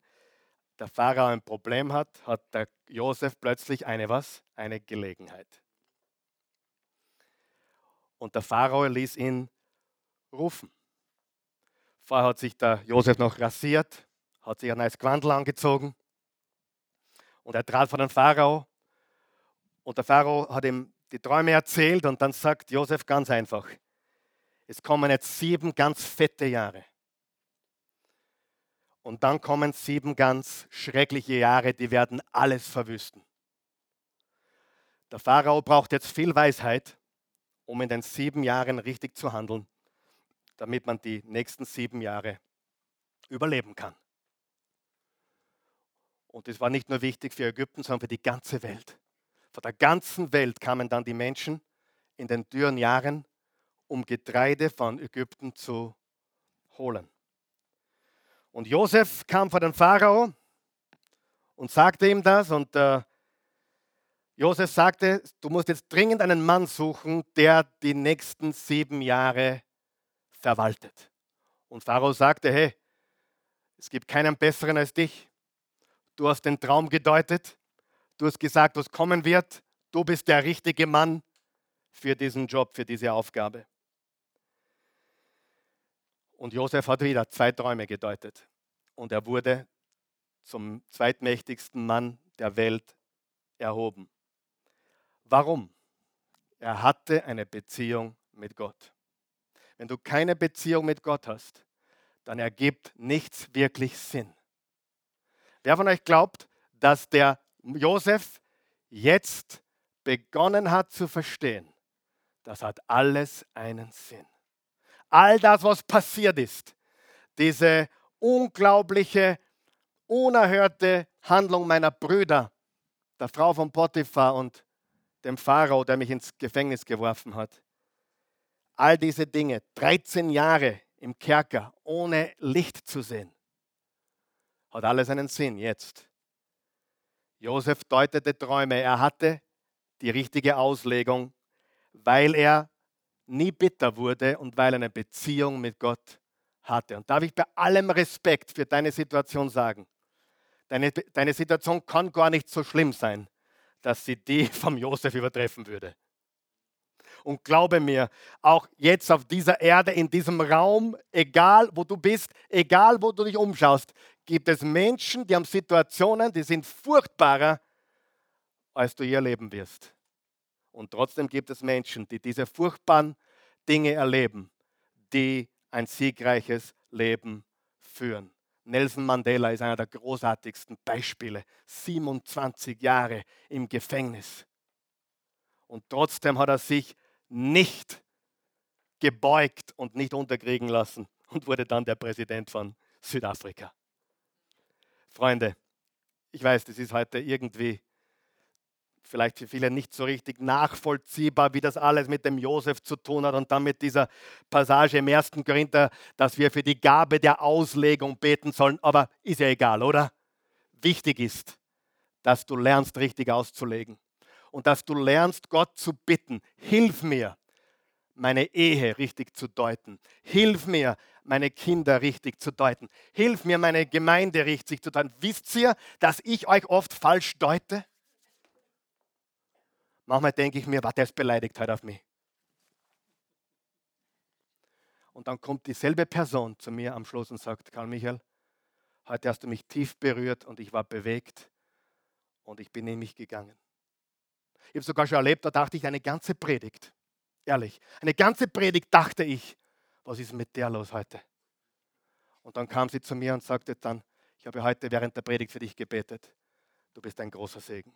der Pharao ein Problem hat, hat der Josef plötzlich eine was? Eine Gelegenheit. Und der Pharao ließ ihn rufen. Vorher hat sich der Josef noch rasiert, hat sich ein neues Quandel angezogen und er trat vor den Pharao und der Pharao hat ihm die Träume erzählt und dann sagt Josef ganz einfach, es kommen jetzt sieben ganz fette Jahre. Und dann kommen sieben ganz schreckliche Jahre, die werden alles verwüsten. Der Pharao braucht jetzt viel Weisheit, um in den sieben Jahren richtig zu handeln, damit man die nächsten sieben Jahre überleben kann. Und das war nicht nur wichtig für Ägypten, sondern für die ganze Welt. Von der ganzen Welt kamen dann die Menschen in den dürren Jahren, um Getreide von Ägypten zu holen. Und Josef kam vor den Pharao und sagte ihm das. Und äh, Josef sagte, du musst jetzt dringend einen Mann suchen, der die nächsten sieben Jahre verwaltet. Und Pharao sagte, hey, es gibt keinen besseren als dich. Du hast den Traum gedeutet. Du hast gesagt, was kommen wird. Du bist der richtige Mann für diesen Job, für diese Aufgabe. Und Josef hat wieder zwei Träume gedeutet. Und er wurde zum zweitmächtigsten Mann der Welt erhoben. Warum? Er hatte eine Beziehung mit Gott. Wenn du keine Beziehung mit Gott hast, dann ergibt nichts wirklich Sinn. Wer von euch glaubt, dass der Josef jetzt begonnen hat zu verstehen, das hat alles einen Sinn all das, was passiert ist, diese unglaubliche, unerhörte Handlung meiner Brüder, der Frau von Potiphar und dem Pharao, der mich ins Gefängnis geworfen hat. All diese Dinge, 13 Jahre im Kerker, ohne Licht zu sehen, hat alles einen Sinn jetzt. Josef deutete Träume, er hatte die richtige Auslegung, weil er nie bitter wurde und weil er eine Beziehung mit Gott hatte. Und darf ich bei allem Respekt für deine Situation sagen, deine, deine Situation kann gar nicht so schlimm sein, dass sie die vom Josef übertreffen würde. Und glaube mir, auch jetzt auf dieser Erde, in diesem Raum, egal wo du bist, egal wo du dich umschaust, gibt es Menschen, die haben Situationen, die sind furchtbarer als du je erleben wirst. Und trotzdem gibt es Menschen, die diese furchtbaren Dinge erleben, die ein siegreiches Leben führen. Nelson Mandela ist einer der großartigsten Beispiele. 27 Jahre im Gefängnis. Und trotzdem hat er sich nicht gebeugt und nicht unterkriegen lassen und wurde dann der Präsident von Südafrika. Freunde, ich weiß, das ist heute irgendwie vielleicht für viele nicht so richtig nachvollziehbar, wie das alles mit dem Josef zu tun hat und dann mit dieser Passage im 1. Korinther, dass wir für die Gabe der Auslegung beten sollen. Aber ist ja egal, oder? Wichtig ist, dass du lernst, richtig auszulegen und dass du lernst, Gott zu bitten. Hilf mir, meine Ehe richtig zu deuten. Hilf mir, meine Kinder richtig zu deuten. Hilf mir, meine Gemeinde richtig zu deuten. Wisst ihr, dass ich euch oft falsch deute? Manchmal denke ich mir, war der ist beleidigt heute auf mich. Und dann kommt dieselbe Person zu mir am Schluss und sagt, Karl Michael, heute hast du mich tief berührt und ich war bewegt und ich bin in mich gegangen. Ich habe sogar schon erlebt, da dachte ich eine ganze Predigt, ehrlich, eine ganze Predigt dachte ich, was ist mit der los heute? Und dann kam sie zu mir und sagte dann, ich habe heute während der Predigt für dich gebetet. Du bist ein großer Segen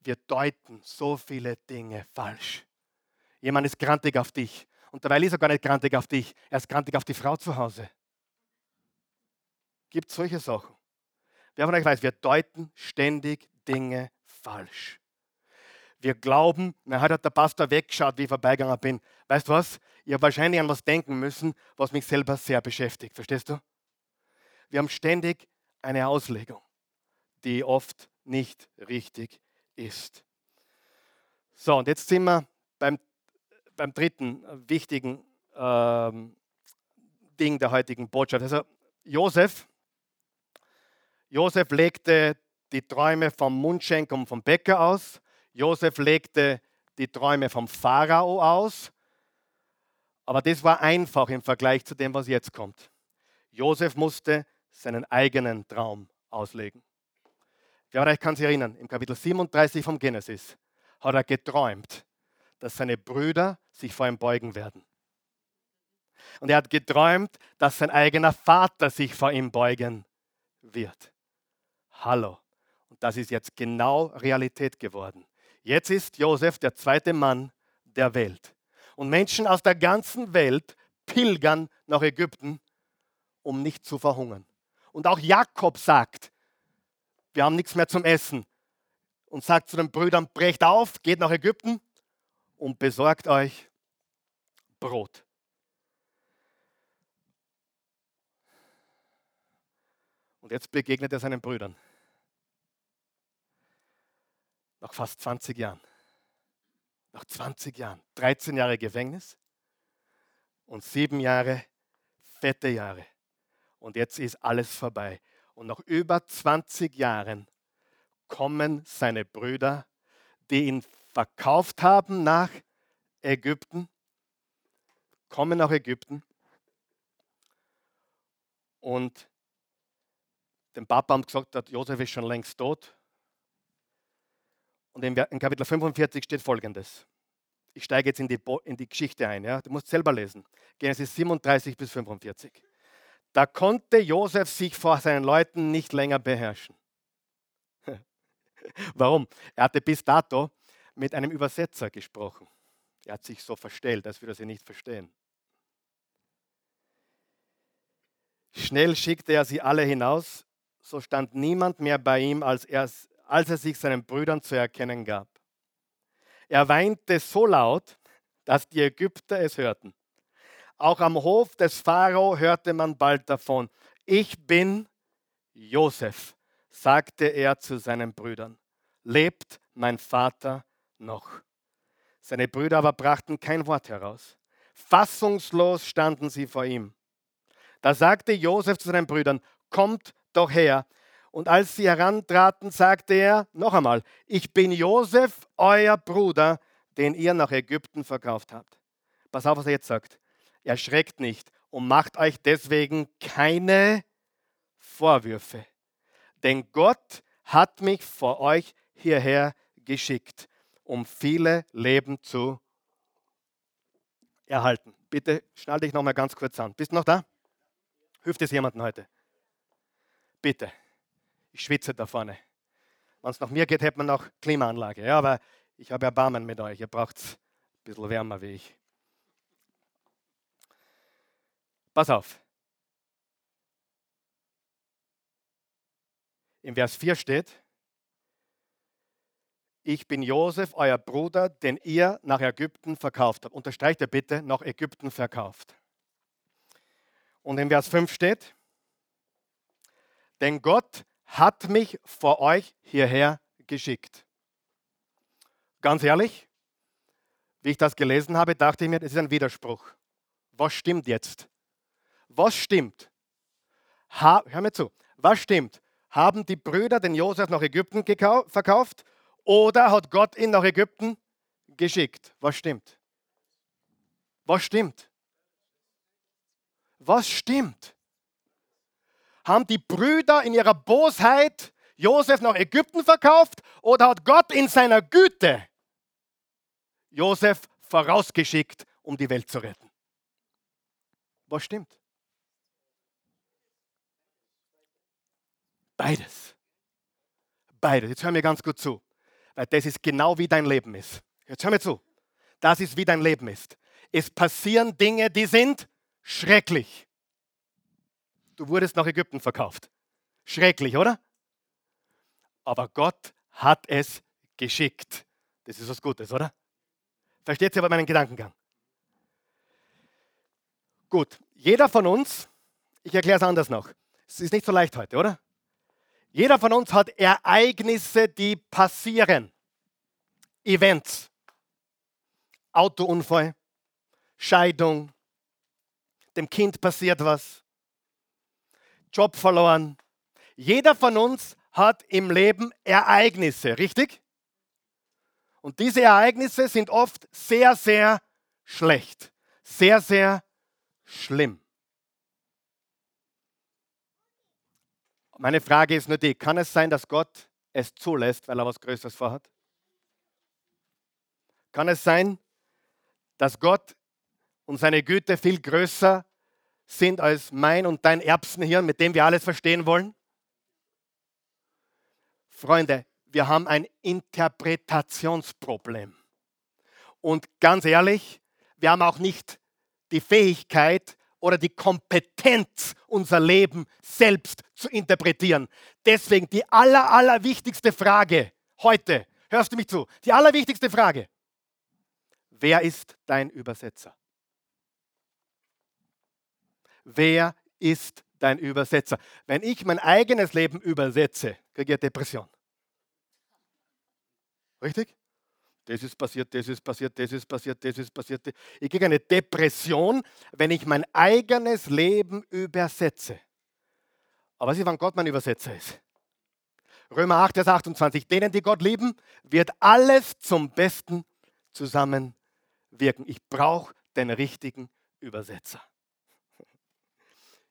wir deuten so viele Dinge falsch. Jemand ist grantig auf dich und dabei ist er gar nicht grantig auf dich, er ist grantig auf die Frau zu Hause. Gibt solche Sachen. Wer von euch weiß, wir deuten ständig Dinge falsch. Wir glauben, na, heute hat der Pastor weggeschaut, wie ich vorbeigegangen bin. Weißt du was? Ich habe wahrscheinlich an was denken müssen, was mich selber sehr beschäftigt. Verstehst du? Wir haben ständig eine Auslegung, die oft nicht richtig ist. So, und jetzt sind wir beim, beim dritten wichtigen ähm, Ding der heutigen Botschaft. Also Josef, Josef legte die Träume vom Mundschenk und vom Bäcker aus. Josef legte die Träume vom Pharao aus. Aber das war einfach im Vergleich zu dem, was jetzt kommt. Josef musste seinen eigenen Traum auslegen. Euch kann sich erinnern, im Kapitel 37 vom Genesis hat er geträumt, dass seine Brüder sich vor ihm beugen werden. Und er hat geträumt, dass sein eigener Vater sich vor ihm beugen wird. Hallo. Und das ist jetzt genau Realität geworden. Jetzt ist Josef der zweite Mann der Welt. Und Menschen aus der ganzen Welt pilgern nach Ägypten, um nicht zu verhungern. Und auch Jakob sagt, wir haben nichts mehr zum Essen. Und sagt zu den Brüdern, brecht auf, geht nach Ägypten und besorgt euch Brot. Und jetzt begegnet er seinen Brüdern. Nach fast 20 Jahren. Nach 20 Jahren. 13 Jahre Gefängnis und sieben Jahre fette Jahre. Und jetzt ist alles vorbei. Und nach über 20 Jahren kommen seine Brüder, die ihn verkauft haben nach Ägypten, kommen nach Ägypten und dem Papa haben gesagt, dass Josef ist schon längst tot. Und in Kapitel 45 steht folgendes. Ich steige jetzt in die, in die Geschichte ein. Ja? Du musst selber lesen. Genesis 37 bis 45. Da konnte Josef sich vor seinen Leuten nicht länger beherrschen. Warum? Er hatte bis dato mit einem Übersetzer gesprochen. Er hat sich so verstellt, als würde er sie nicht verstehen. Schnell schickte er sie alle hinaus, so stand niemand mehr bei ihm, als er, als er sich seinen Brüdern zu erkennen gab. Er weinte so laut, dass die Ägypter es hörten. Auch am Hof des Pharao hörte man bald davon. Ich bin Josef, sagte er zu seinen Brüdern. Lebt mein Vater noch? Seine Brüder aber brachten kein Wort heraus. Fassungslos standen sie vor ihm. Da sagte Josef zu seinen Brüdern, kommt doch her. Und als sie herantraten, sagte er noch einmal, ich bin Josef, euer Bruder, den ihr nach Ägypten verkauft habt. Pass auf, was er jetzt sagt erschreckt nicht und macht euch deswegen keine Vorwürfe. Denn Gott hat mich vor euch hierher geschickt, um viele Leben zu erhalten. Bitte schnall dich noch mal ganz kurz an. Bist du noch da? Hilft es jemandem heute? Bitte. Ich schwitze da vorne. Wenn es nach mir geht, hätte man noch Klimaanlage. Ja, aber ich habe Erbarmen mit euch. Ihr braucht es ein bisschen wärmer wie ich. Pass auf. Im Vers 4 steht, ich bin Josef, euer Bruder, den ihr nach Ägypten verkauft habt. Unterstreicht er bitte, nach Ägypten verkauft. Und im Vers 5 steht, denn Gott hat mich vor euch hierher geschickt. Ganz ehrlich, wie ich das gelesen habe, dachte ich mir, das ist ein Widerspruch. Was stimmt jetzt? Was stimmt? Ha, hör mir zu. Was stimmt? Haben die Brüder den Josef nach Ägypten verkauft oder hat Gott ihn nach Ägypten geschickt? Was stimmt? Was stimmt? Was stimmt? Haben die Brüder in ihrer Bosheit Josef nach Ägypten verkauft oder hat Gott in seiner Güte Josef vorausgeschickt, um die Welt zu retten? Was stimmt? Beides. Beides. Jetzt hör mir ganz gut zu, weil das ist genau wie dein Leben ist. Jetzt hör mir zu. Das ist wie dein Leben ist. Es passieren Dinge, die sind schrecklich du wurdest nach Ägypten verkauft. Schrecklich, oder? Aber Gott hat es geschickt. Das ist was Gutes, oder? Versteht ihr aber meinen Gedankengang? Gut, jeder von uns, ich erkläre es anders noch, es ist nicht so leicht heute, oder? Jeder von uns hat Ereignisse, die passieren. Events. Autounfall, Scheidung, dem Kind passiert was, Job verloren. Jeder von uns hat im Leben Ereignisse, richtig? Und diese Ereignisse sind oft sehr, sehr schlecht, sehr, sehr schlimm. Meine Frage ist nur die, kann es sein, dass Gott es zulässt, weil er was Größeres vorhat? Kann es sein, dass Gott und seine Güte viel größer sind als mein und dein Erbsenhirn, mit dem wir alles verstehen wollen? Freunde, wir haben ein Interpretationsproblem. Und ganz ehrlich, wir haben auch nicht die Fähigkeit oder die Kompetenz, unser Leben selbst zu interpretieren. Deswegen die aller, aller wichtigste Frage heute, hörst du mich zu, die allerwichtigste Frage, wer ist dein Übersetzer? wer ist dein Übersetzer? Wenn ich mein eigenes Leben übersetze, kriege ich Depression. Richtig? Das ist passiert, das ist passiert, das ist passiert, das ist passiert. Ich kriege eine Depression, wenn ich mein eigenes Leben übersetze. Aber was ist, wenn Gott mein Übersetzer ist? Römer 8, Vers 28. Denen, die Gott lieben, wird alles zum Besten zusammenwirken. Ich brauche den richtigen Übersetzer.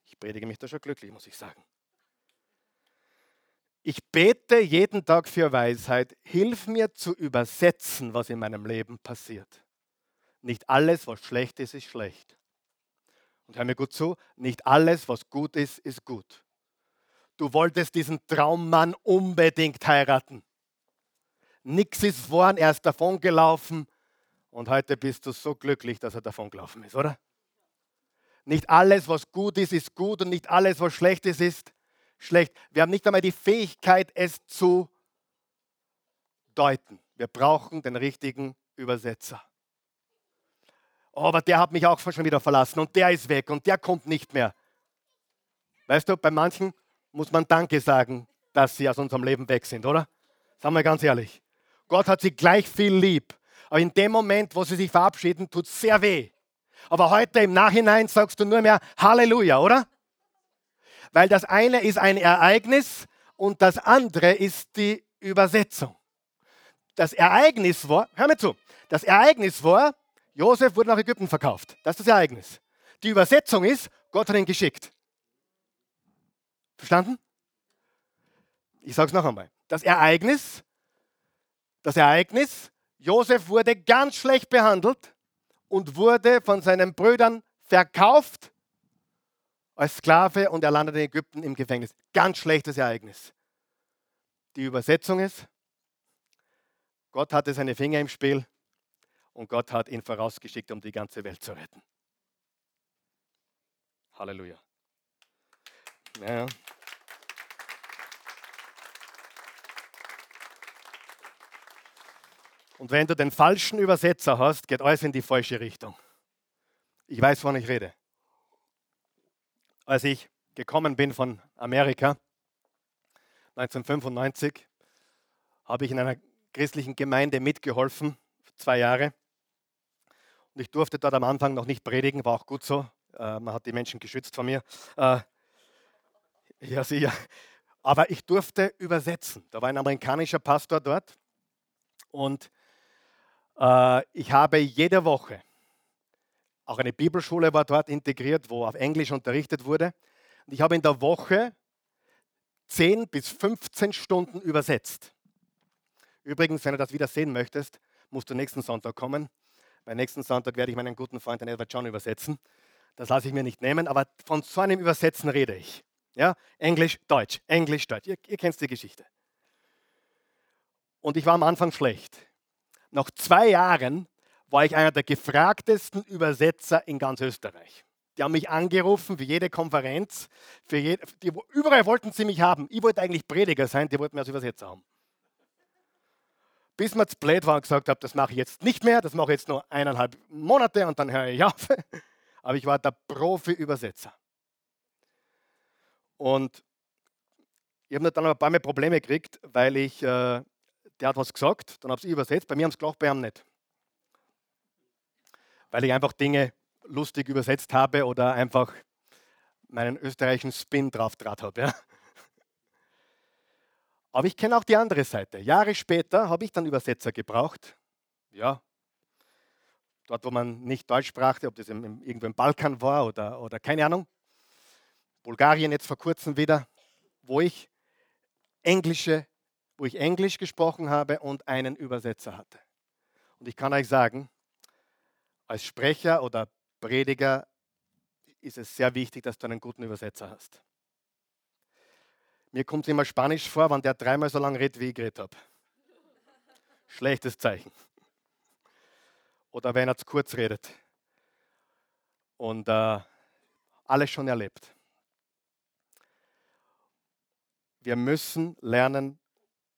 Ich predige mich da schon glücklich, muss ich sagen. Ich bete jeden Tag für Weisheit. Hilf mir zu übersetzen, was in meinem Leben passiert. Nicht alles, was schlecht ist, ist schlecht. Und hör mir gut zu, nicht alles, was gut ist, ist gut. Du wolltest diesen Traummann unbedingt heiraten. Nix ist vorn, er ist davongelaufen und heute bist du so glücklich, dass er davongelaufen ist, oder? Nicht alles, was gut ist, ist gut und nicht alles, was schlecht ist, ist schlecht. Wir haben nicht einmal die Fähigkeit, es zu deuten. Wir brauchen den richtigen Übersetzer. Oh, aber der hat mich auch schon wieder verlassen und der ist weg und der kommt nicht mehr. Weißt du, bei manchen muss man Danke sagen, dass sie aus unserem Leben weg sind, oder? Sagen wir ganz ehrlich. Gott hat sie gleich viel lieb. Aber in dem Moment, wo sie sich verabschieden, tut es sehr weh. Aber heute im Nachhinein sagst du nur mehr Halleluja, oder? Weil das eine ist ein Ereignis und das andere ist die Übersetzung. Das Ereignis war, hör mir zu, das Ereignis war, Josef wurde nach Ägypten verkauft. Das ist das Ereignis. Die Übersetzung ist, Gott hat ihn geschickt. Verstanden? Ich sage es noch einmal. Das Ereignis, Das Ereignis, Josef wurde ganz schlecht behandelt und wurde von seinen Brüdern verkauft als Sklave und er landet in Ägypten im Gefängnis. Ganz schlechtes Ereignis. Die Übersetzung ist, Gott hatte seine Finger im Spiel und Gott hat ihn vorausgeschickt, um die ganze Welt zu retten. Halleluja. Ja. Und wenn du den falschen Übersetzer hast, geht alles in die falsche Richtung. Ich weiß, wovon ich rede. Als ich gekommen bin von Amerika 1995, habe ich in einer christlichen Gemeinde mitgeholfen, zwei Jahre. Und ich durfte dort am Anfang noch nicht predigen, war auch gut so. Äh, man hat die Menschen geschützt von mir. Äh, ja, sicher. Aber ich durfte übersetzen. Da war ein amerikanischer Pastor dort. Und äh, ich habe jede Woche, auch eine Bibelschule war dort integriert, wo auf Englisch unterrichtet wurde. Und ich habe in der Woche 10 bis 15 Stunden übersetzt. Übrigens, wenn du das wieder sehen möchtest, musst du nächsten Sonntag kommen. Beim nächsten Sonntag werde ich meinen guten Freund, den Edward John, übersetzen. Das lasse ich mir nicht nehmen, aber von so einem Übersetzen rede ich. Ja? Englisch, Deutsch, Englisch, Deutsch. Ihr, ihr kennt die Geschichte. Und ich war am Anfang schlecht. Nach zwei Jahren war ich einer der gefragtesten Übersetzer in ganz Österreich. Die haben mich angerufen für jede Konferenz, für jede, die, überall wollten sie mich haben. Ich wollte eigentlich Prediger sein, die wollten mich als Übersetzer haben. Bis mir zu blöd war und gesagt habe, das mache ich jetzt nicht mehr, das mache ich jetzt nur eineinhalb Monate und dann höre ich auf. Aber ich war der Profi-Übersetzer. Und ich habe dann ein paar Mal Probleme gekriegt, weil ich äh, der hat was gesagt, dann habe ich übersetzt. Bei mir haben es gelacht, bei ihm nicht. Weil ich einfach Dinge lustig übersetzt habe oder einfach meinen österreichischen Spin drauf draht habe. Ja. Aber ich kenne auch die andere Seite. Jahre später habe ich dann Übersetzer gebraucht. Ja, dort, wo man nicht Deutsch sprach, ob das im, irgendwo im Balkan war oder, oder keine Ahnung. Bulgarien jetzt vor kurzem wieder, wo ich englische wo ich Englisch gesprochen habe und einen Übersetzer hatte. Und ich kann euch sagen, als Sprecher oder Prediger ist es sehr wichtig, dass du einen guten Übersetzer hast. Mir kommt es immer Spanisch vor, wenn der dreimal so lange redet, wie ich geredet habe. Schlechtes Zeichen. Oder wenn er zu kurz redet. Und äh, alles schon erlebt. Wir müssen lernen,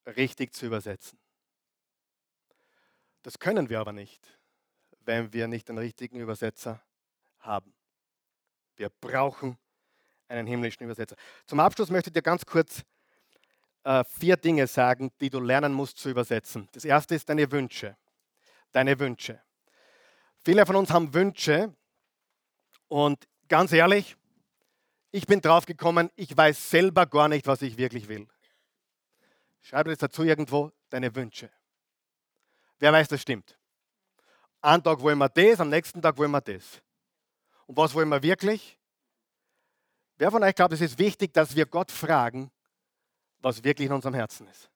richtig zu übersetzen. Das können wir aber nicht, wenn wir nicht den richtigen Übersetzer haben. Wir brauchen einen himmlischen Übersetzer. Zum Abschluss möchte ich dir ganz kurz äh, vier Dinge sagen, die du lernen musst zu übersetzen. Das erste ist deine Wünsche. Deine Wünsche. Viele von uns haben Wünsche und ganz ehrlich, ich bin drauf gekommen, ich weiß selber gar nicht, was ich wirklich will. Schreibe das dazu irgendwo, deine Wünsche. Wer weiß, das stimmt. Einen Tag wollen wir das, am nächsten Tag wollen wir das. Und was wollen wir wirklich? Wer von euch glaubt, es ist wichtig, dass wir Gott fragen, was wirklich in unserem Herzen ist?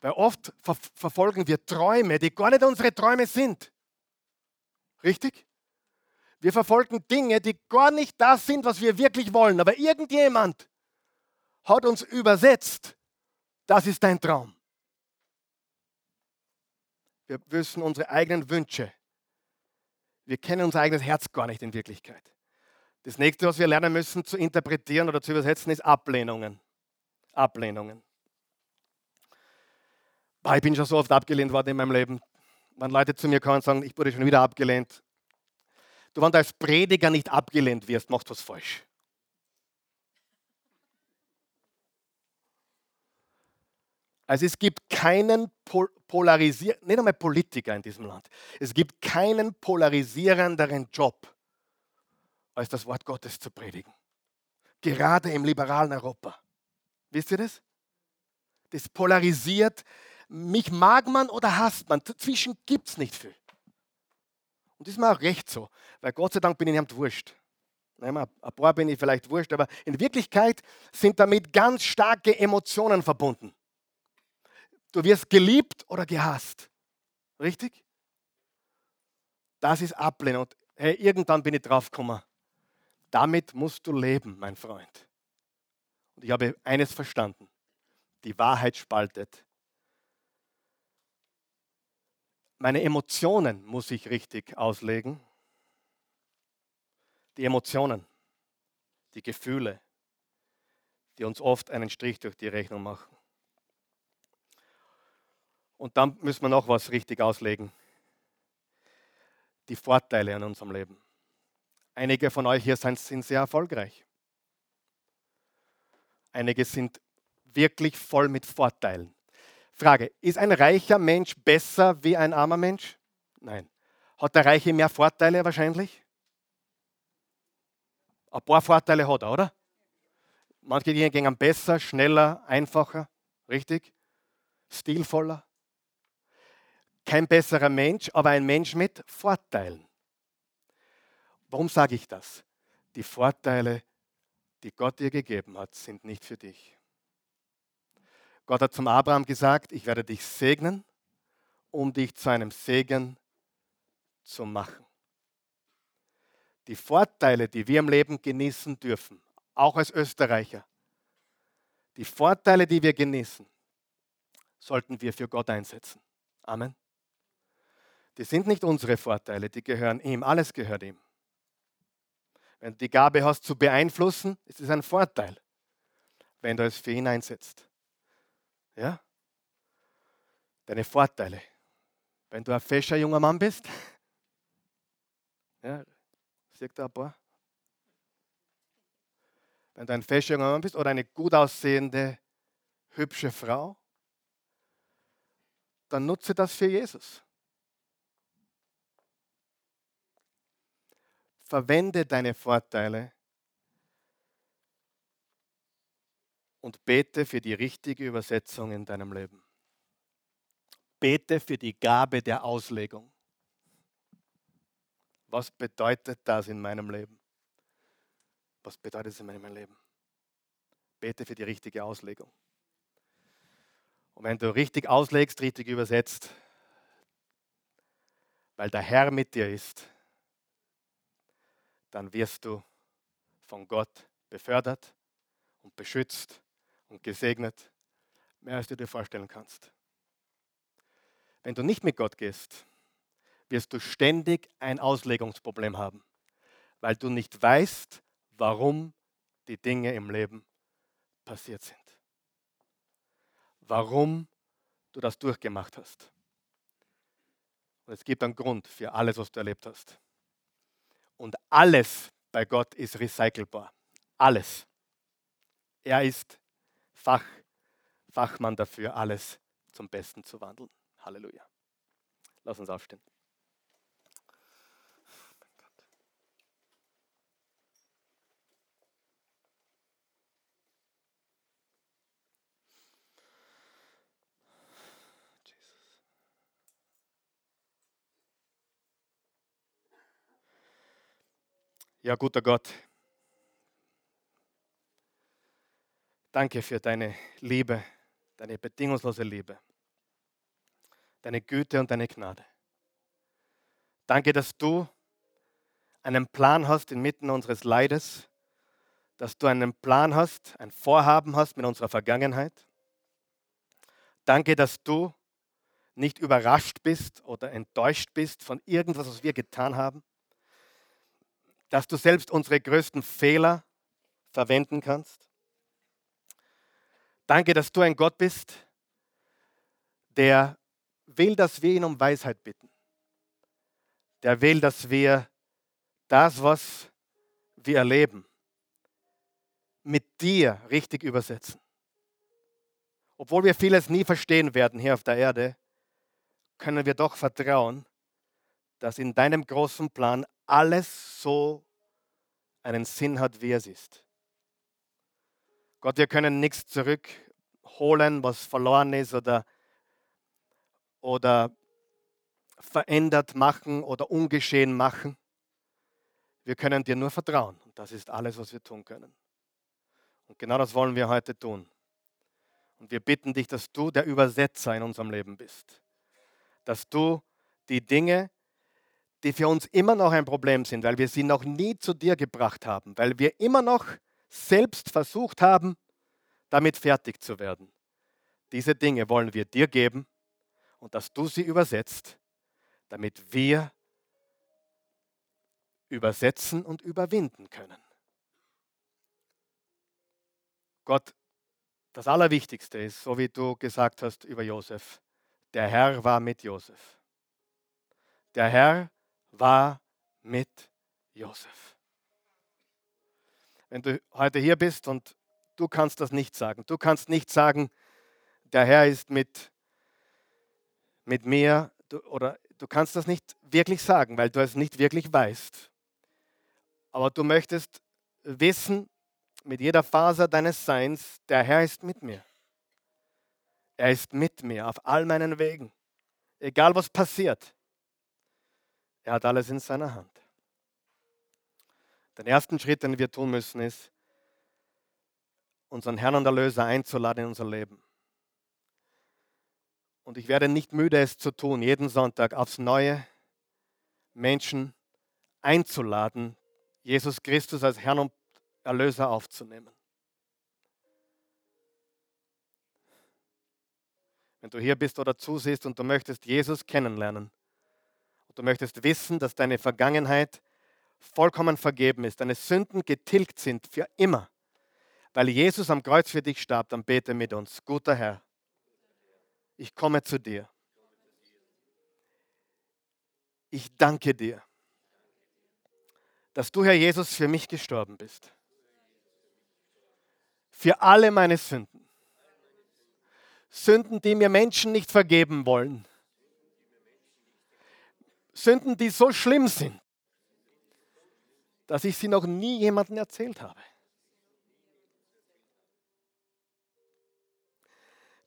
Weil oft ver verfolgen wir Träume, die gar nicht unsere Träume sind. Richtig? Wir verfolgen Dinge, die gar nicht das sind, was wir wirklich wollen. Aber irgendjemand hat uns übersetzt das ist dein Traum. Wir wissen unsere eigenen Wünsche. Wir kennen unser eigenes Herz gar nicht in Wirklichkeit. Das nächste, was wir lernen müssen zu interpretieren oder zu übersetzen, ist Ablehnungen. Ablehnungen. Ich bin schon so oft abgelehnt worden in meinem Leben. Wenn Leute zu mir kommen und sagen, ich wurde schon wieder abgelehnt. Du, wenn du als Prediger nicht abgelehnt wirst, machst du was falsch. Also es gibt keinen Pol polarisierenden, nicht einmal Politiker in diesem Land, es gibt keinen polarisierenderen Job, als das Wort Gottes zu predigen. Gerade im liberalen Europa. Wisst ihr das? Das polarisiert. Mich mag man oder hasst man. Dazwischen gibt es nicht viel. Und das ist mir auch recht so, weil Gott sei Dank bin ich nicht wurscht. Ein paar bin ich vielleicht wurscht, aber in Wirklichkeit sind damit ganz starke Emotionen verbunden Du wirst geliebt oder gehasst. Richtig? Das ist Ablehnen. Und hey, irgendwann bin ich drauf gekommen. Damit musst du leben, mein Freund. Und ich habe eines verstanden. Die Wahrheit spaltet. Meine Emotionen muss ich richtig auslegen. Die Emotionen, die Gefühle, die uns oft einen Strich durch die Rechnung machen. Und dann müssen wir noch was richtig auslegen. Die Vorteile an unserem Leben. Einige von euch hier sind, sehr erfolgreich. Einige sind wirklich voll mit Vorteilen. Frage, ist ein reicher Mensch besser wie ein armer Mensch? Nein. Hat der Reiche mehr Vorteile wahrscheinlich? Ein paar Vorteile hat er, oder? Manche Dinge gehen besser, schneller, einfacher, richtig? Stilvoller. Kein besserer Mensch, aber ein Mensch mit Vorteilen. Warum sage ich das? Die Vorteile, die Gott dir gegeben hat, sind nicht für dich. Gott hat zum Abraham gesagt, ich werde dich segnen, um dich zu einem Segen zu machen. Die Vorteile, die wir im Leben genießen dürfen, auch als Österreicher, die Vorteile, die wir genießen, sollten wir für Gott einsetzen. Amen. Die sind nicht unsere Vorteile, die gehören ihm. Alles gehört ihm. Wenn du die Gabe hast zu beeinflussen, ist es ein Vorteil, wenn du es für ihn einsetzt. Ja? Deine Vorteile. Wenn du ein fescher junger Mann bist, ja, sieht da ein paar. Wenn du ein fescher junger Mann bist oder eine gut aussehende, hübsche Frau, dann nutze das für Jesus. Verwende deine Vorteile und bete für die richtige Übersetzung in deinem Leben. Bete für die Gabe der Auslegung. Was bedeutet das in meinem Leben? Was bedeutet es in meinem Leben? Bete für die richtige Auslegung. Und wenn du richtig auslegst, richtig übersetzt, weil der Herr mit dir ist, dann wirst du von Gott befördert und beschützt und gesegnet, mehr als du dir vorstellen kannst. Wenn du nicht mit Gott gehst, wirst du ständig ein Auslegungsproblem haben, weil du nicht weißt, warum die Dinge im Leben passiert sind. Warum du das durchgemacht hast. Und es gibt einen Grund für alles, was du erlebt hast. Und alles bei Gott ist recycelbar. Alles. Er ist Fach, Fachmann dafür, alles zum Besten zu wandeln. Halleluja. Lass uns aufstehen. Ja, guter Gott, danke für deine Liebe, deine bedingungslose Liebe, deine Güte und deine Gnade. Danke, dass du einen Plan hast inmitten unseres Leides, dass du einen Plan hast, ein Vorhaben hast mit unserer Vergangenheit. Danke, dass du nicht überrascht bist oder enttäuscht bist von irgendwas, was wir getan haben dass du selbst unsere größten Fehler verwenden kannst. Danke, dass du ein Gott bist, der will, dass wir ihn um Weisheit bitten. Der will, dass wir das, was wir erleben, mit dir richtig übersetzen. Obwohl wir vieles nie verstehen werden hier auf der Erde, können wir doch vertrauen, dass in deinem großen Plan alles so einen Sinn hat, wie es ist. Gott, wir können nichts zurückholen, was verloren ist oder, oder verändert machen oder ungeschehen machen. Wir können dir nur vertrauen. Und das ist alles, was wir tun können. Und genau das wollen wir heute tun. Und wir bitten dich, dass du der Übersetzer in unserem Leben bist. Dass du die Dinge, die für uns immer noch ein Problem sind, weil wir sie noch nie zu dir gebracht haben, weil wir immer noch selbst versucht haben, damit fertig zu werden. Diese Dinge wollen wir dir geben und dass du sie übersetzt, damit wir übersetzen und überwinden können. Gott, das Allerwichtigste ist, so wie du gesagt hast über Josef, der Herr war mit Josef. Der Herr war mit Josef. Wenn du heute hier bist und du kannst das nicht sagen, du kannst nicht sagen, der Herr ist mit, mit mir du, oder du kannst das nicht wirklich sagen, weil du es nicht wirklich weißt. Aber du möchtest wissen, mit jeder Faser deines Seins, der Herr ist mit mir. Er ist mit mir auf all meinen Wegen. Egal was passiert. Er hat alles in seiner Hand. Den ersten Schritt, den wir tun müssen, ist, unseren Herrn und Erlöser einzuladen in unser Leben. Und ich werde nicht müde, es zu tun, jeden Sonntag aufs Neue Menschen einzuladen, Jesus Christus als Herrn und Erlöser aufzunehmen. Wenn du hier bist oder zusiehst und du möchtest Jesus kennenlernen du möchtest wissen, dass deine Vergangenheit vollkommen vergeben ist, deine Sünden getilgt sind für immer, weil Jesus am Kreuz für dich starb, dann bete mit uns. Guter Herr, ich komme zu dir. Ich danke dir, dass du, Herr Jesus, für mich gestorben bist. Für alle meine Sünden. Sünden, die mir Menschen nicht vergeben wollen. Sünden, die so schlimm sind, dass ich sie noch nie jemandem erzählt habe.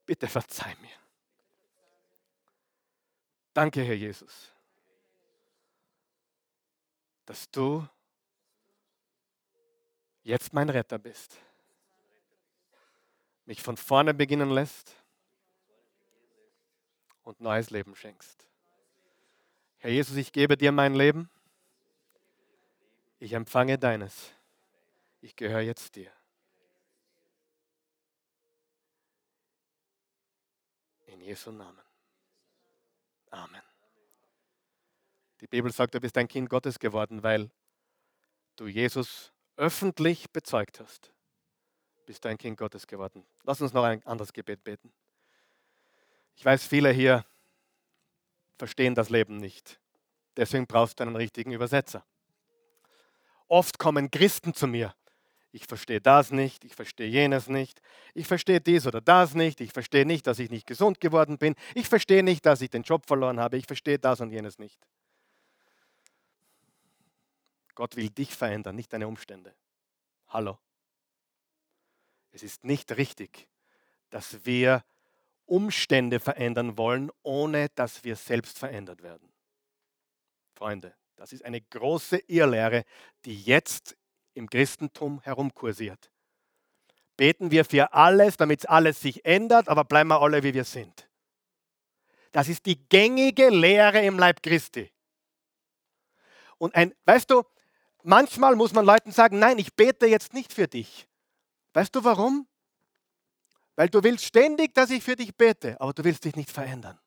Bitte verzeih mir. Danke, Herr Jesus, dass du jetzt mein Retter bist, mich von vorne beginnen lässt und neues Leben schenkst. Herr Jesus, ich gebe dir mein Leben. Ich empfange deines. Ich gehöre jetzt dir. In Jesu Namen. Amen. Die Bibel sagt, du bist ein Kind Gottes geworden, weil du Jesus öffentlich bezeugt hast. Bist du ein Kind Gottes geworden. Lass uns noch ein anderes Gebet beten. Ich weiß, viele hier verstehen das Leben nicht. Deswegen brauchst du einen richtigen Übersetzer. Oft kommen Christen zu mir ich verstehe das nicht, ich verstehe jenes nicht, ich verstehe dies oder das nicht, ich verstehe nicht, dass ich nicht gesund geworden bin, ich verstehe nicht, dass ich den Job verloren habe, ich verstehe das und jenes nicht. Gott will dich verändern, nicht deine Umstände. Hallo. Es ist nicht richtig, dass wir Umstände verändern wollen, ohne dass wir selbst verändert werden. Freunde, das ist eine große Irrlehre, die jetzt im Christentum herumkursiert. Beten wir für alles, damit alles sich ändert, aber bleiben wir alle, wie wir sind. Das ist die gängige Lehre im Leib Christi. Und ein, weißt du, manchmal muss man Leuten sagen, nein, ich bete jetzt nicht für dich. Weißt du warum? Weil du willst ständig, dass ich für dich bete, aber du willst dich nicht verändern.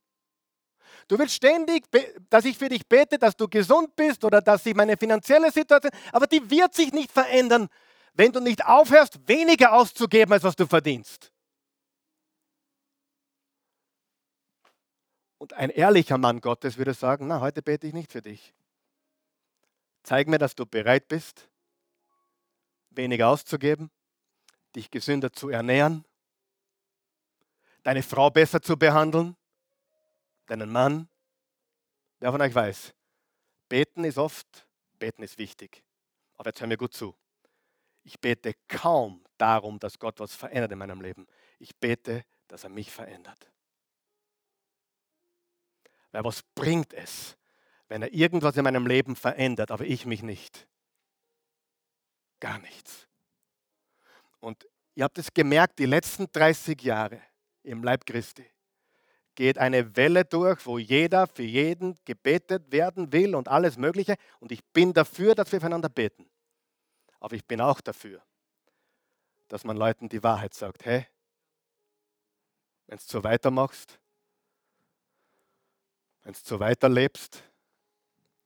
Du willst ständig, dass ich für dich bete, dass du gesund bist oder dass sich meine finanzielle Situation, aber die wird sich nicht verändern, wenn du nicht aufhörst, weniger auszugeben, als was du verdienst. Und ein ehrlicher Mann Gottes würde sagen, na, heute bete ich nicht für dich. Zeig mir, dass du bereit bist, weniger auszugeben, dich gesünder zu ernähren, deine Frau besser zu behandeln, deinen Mann. Wer von euch weiß, beten ist oft, beten ist wichtig. Aber jetzt hör mir gut zu. Ich bete kaum darum, dass Gott was verändert in meinem Leben. Ich bete, dass er mich verändert. Weil was bringt es, wenn er irgendwas in meinem Leben verändert, aber ich mich nicht? Gar nichts. Und ihr habt es gemerkt, die letzten 30 Jahre, im Leib Christi geht eine Welle durch, wo jeder für jeden gebetet werden will und alles Mögliche. Und ich bin dafür, dass wir füreinander beten. Aber ich bin auch dafür, dass man Leuten die Wahrheit sagt. Hey, wenn du so weitermachst, wenn du so weiterlebst,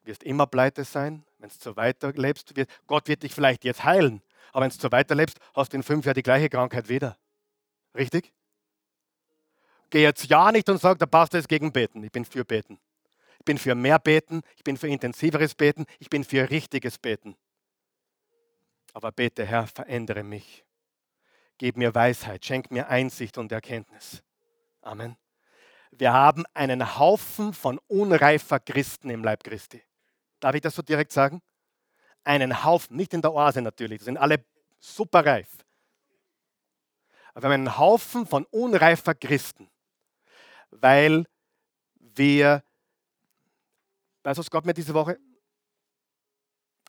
wirst immer pleite sein. Wenn du so weiterlebst, wird, Gott wird dich vielleicht jetzt heilen. Aber wenn du so weiterlebst, hast du in fünf Jahren die gleiche Krankheit wieder. Richtig? Geh jetzt ja nicht und sag, der Pastor ist gegen Beten. Ich bin für Beten. Ich bin für mehr Beten. Ich bin für intensiveres Beten. Ich bin für richtiges Beten. Aber bete, Herr, verändere mich. Gib mir Weisheit. Schenk mir Einsicht und Erkenntnis. Amen. Wir haben einen Haufen von unreifer Christen im Leib Christi. Darf ich das so direkt sagen? Einen Haufen, nicht in der Oase natürlich, das sind alle super reif. Aber wir haben einen Haufen von unreifer Christen, weil wir, weißt du, was Gott mir diese Woche,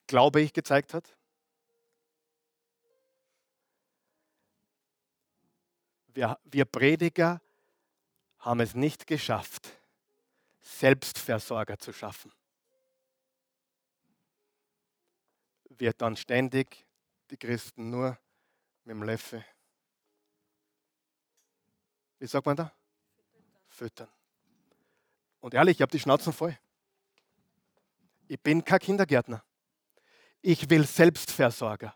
glaube ich, gezeigt hat? Wir, wir Prediger haben es nicht geschafft, Selbstversorger zu schaffen. Wird dann ständig die Christen nur mit dem Löffel. Wie sagt man da? Füttern. Und ehrlich, ich habe die Schnauzen voll. Ich bin kein Kindergärtner. Ich will Selbstversorger.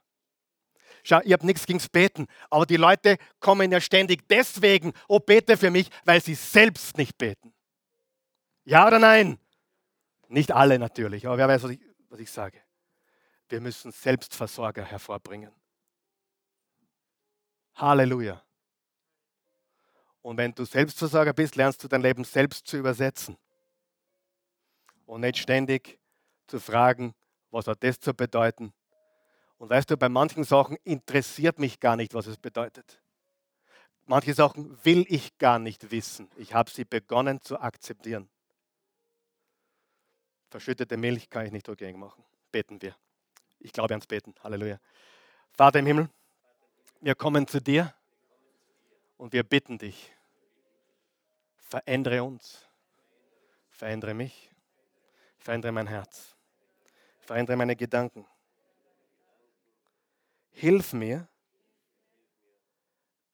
Schau, ich habe nichts gegens Beten, aber die Leute kommen ja ständig deswegen, oh, bete für mich, weil sie selbst nicht beten. Ja oder nein? Nicht alle natürlich, aber wer weiß, was ich, was ich sage. Wir müssen Selbstversorger hervorbringen. Halleluja. Und wenn du Selbstversorger bist, lernst du dein Leben selbst zu übersetzen. Und nicht ständig zu fragen, was hat das zu bedeuten? Und weißt du, bei manchen Sachen interessiert mich gar nicht, was es bedeutet. Manche Sachen will ich gar nicht wissen. Ich habe sie begonnen zu akzeptieren. Verschüttete Milch kann ich nicht rückgängig machen. Beten wir. Ich glaube ans Beten. Halleluja. Vater im Himmel, wir kommen zu dir und wir bitten dich, verändere uns, verändere mich, verändere mein Herz, verändere meine Gedanken. Hilf mir,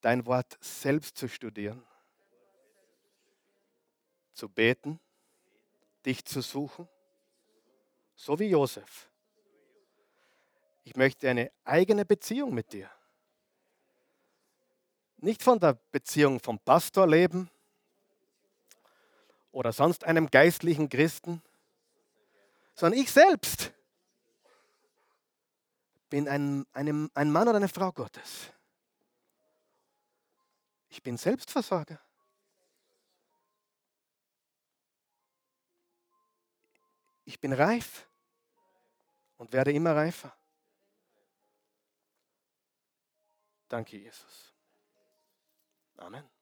dein Wort selbst zu studieren, zu beten, dich zu suchen, so wie Josef. Ich möchte eine eigene Beziehung mit dir nicht von der Beziehung vom Pastor leben oder sonst einem geistlichen Christen, sondern ich selbst bin ein, einem, ein Mann oder eine Frau Gottes. Ich bin Selbstversorger. Ich bin reif und werde immer reifer. Danke, Jesus. Amen.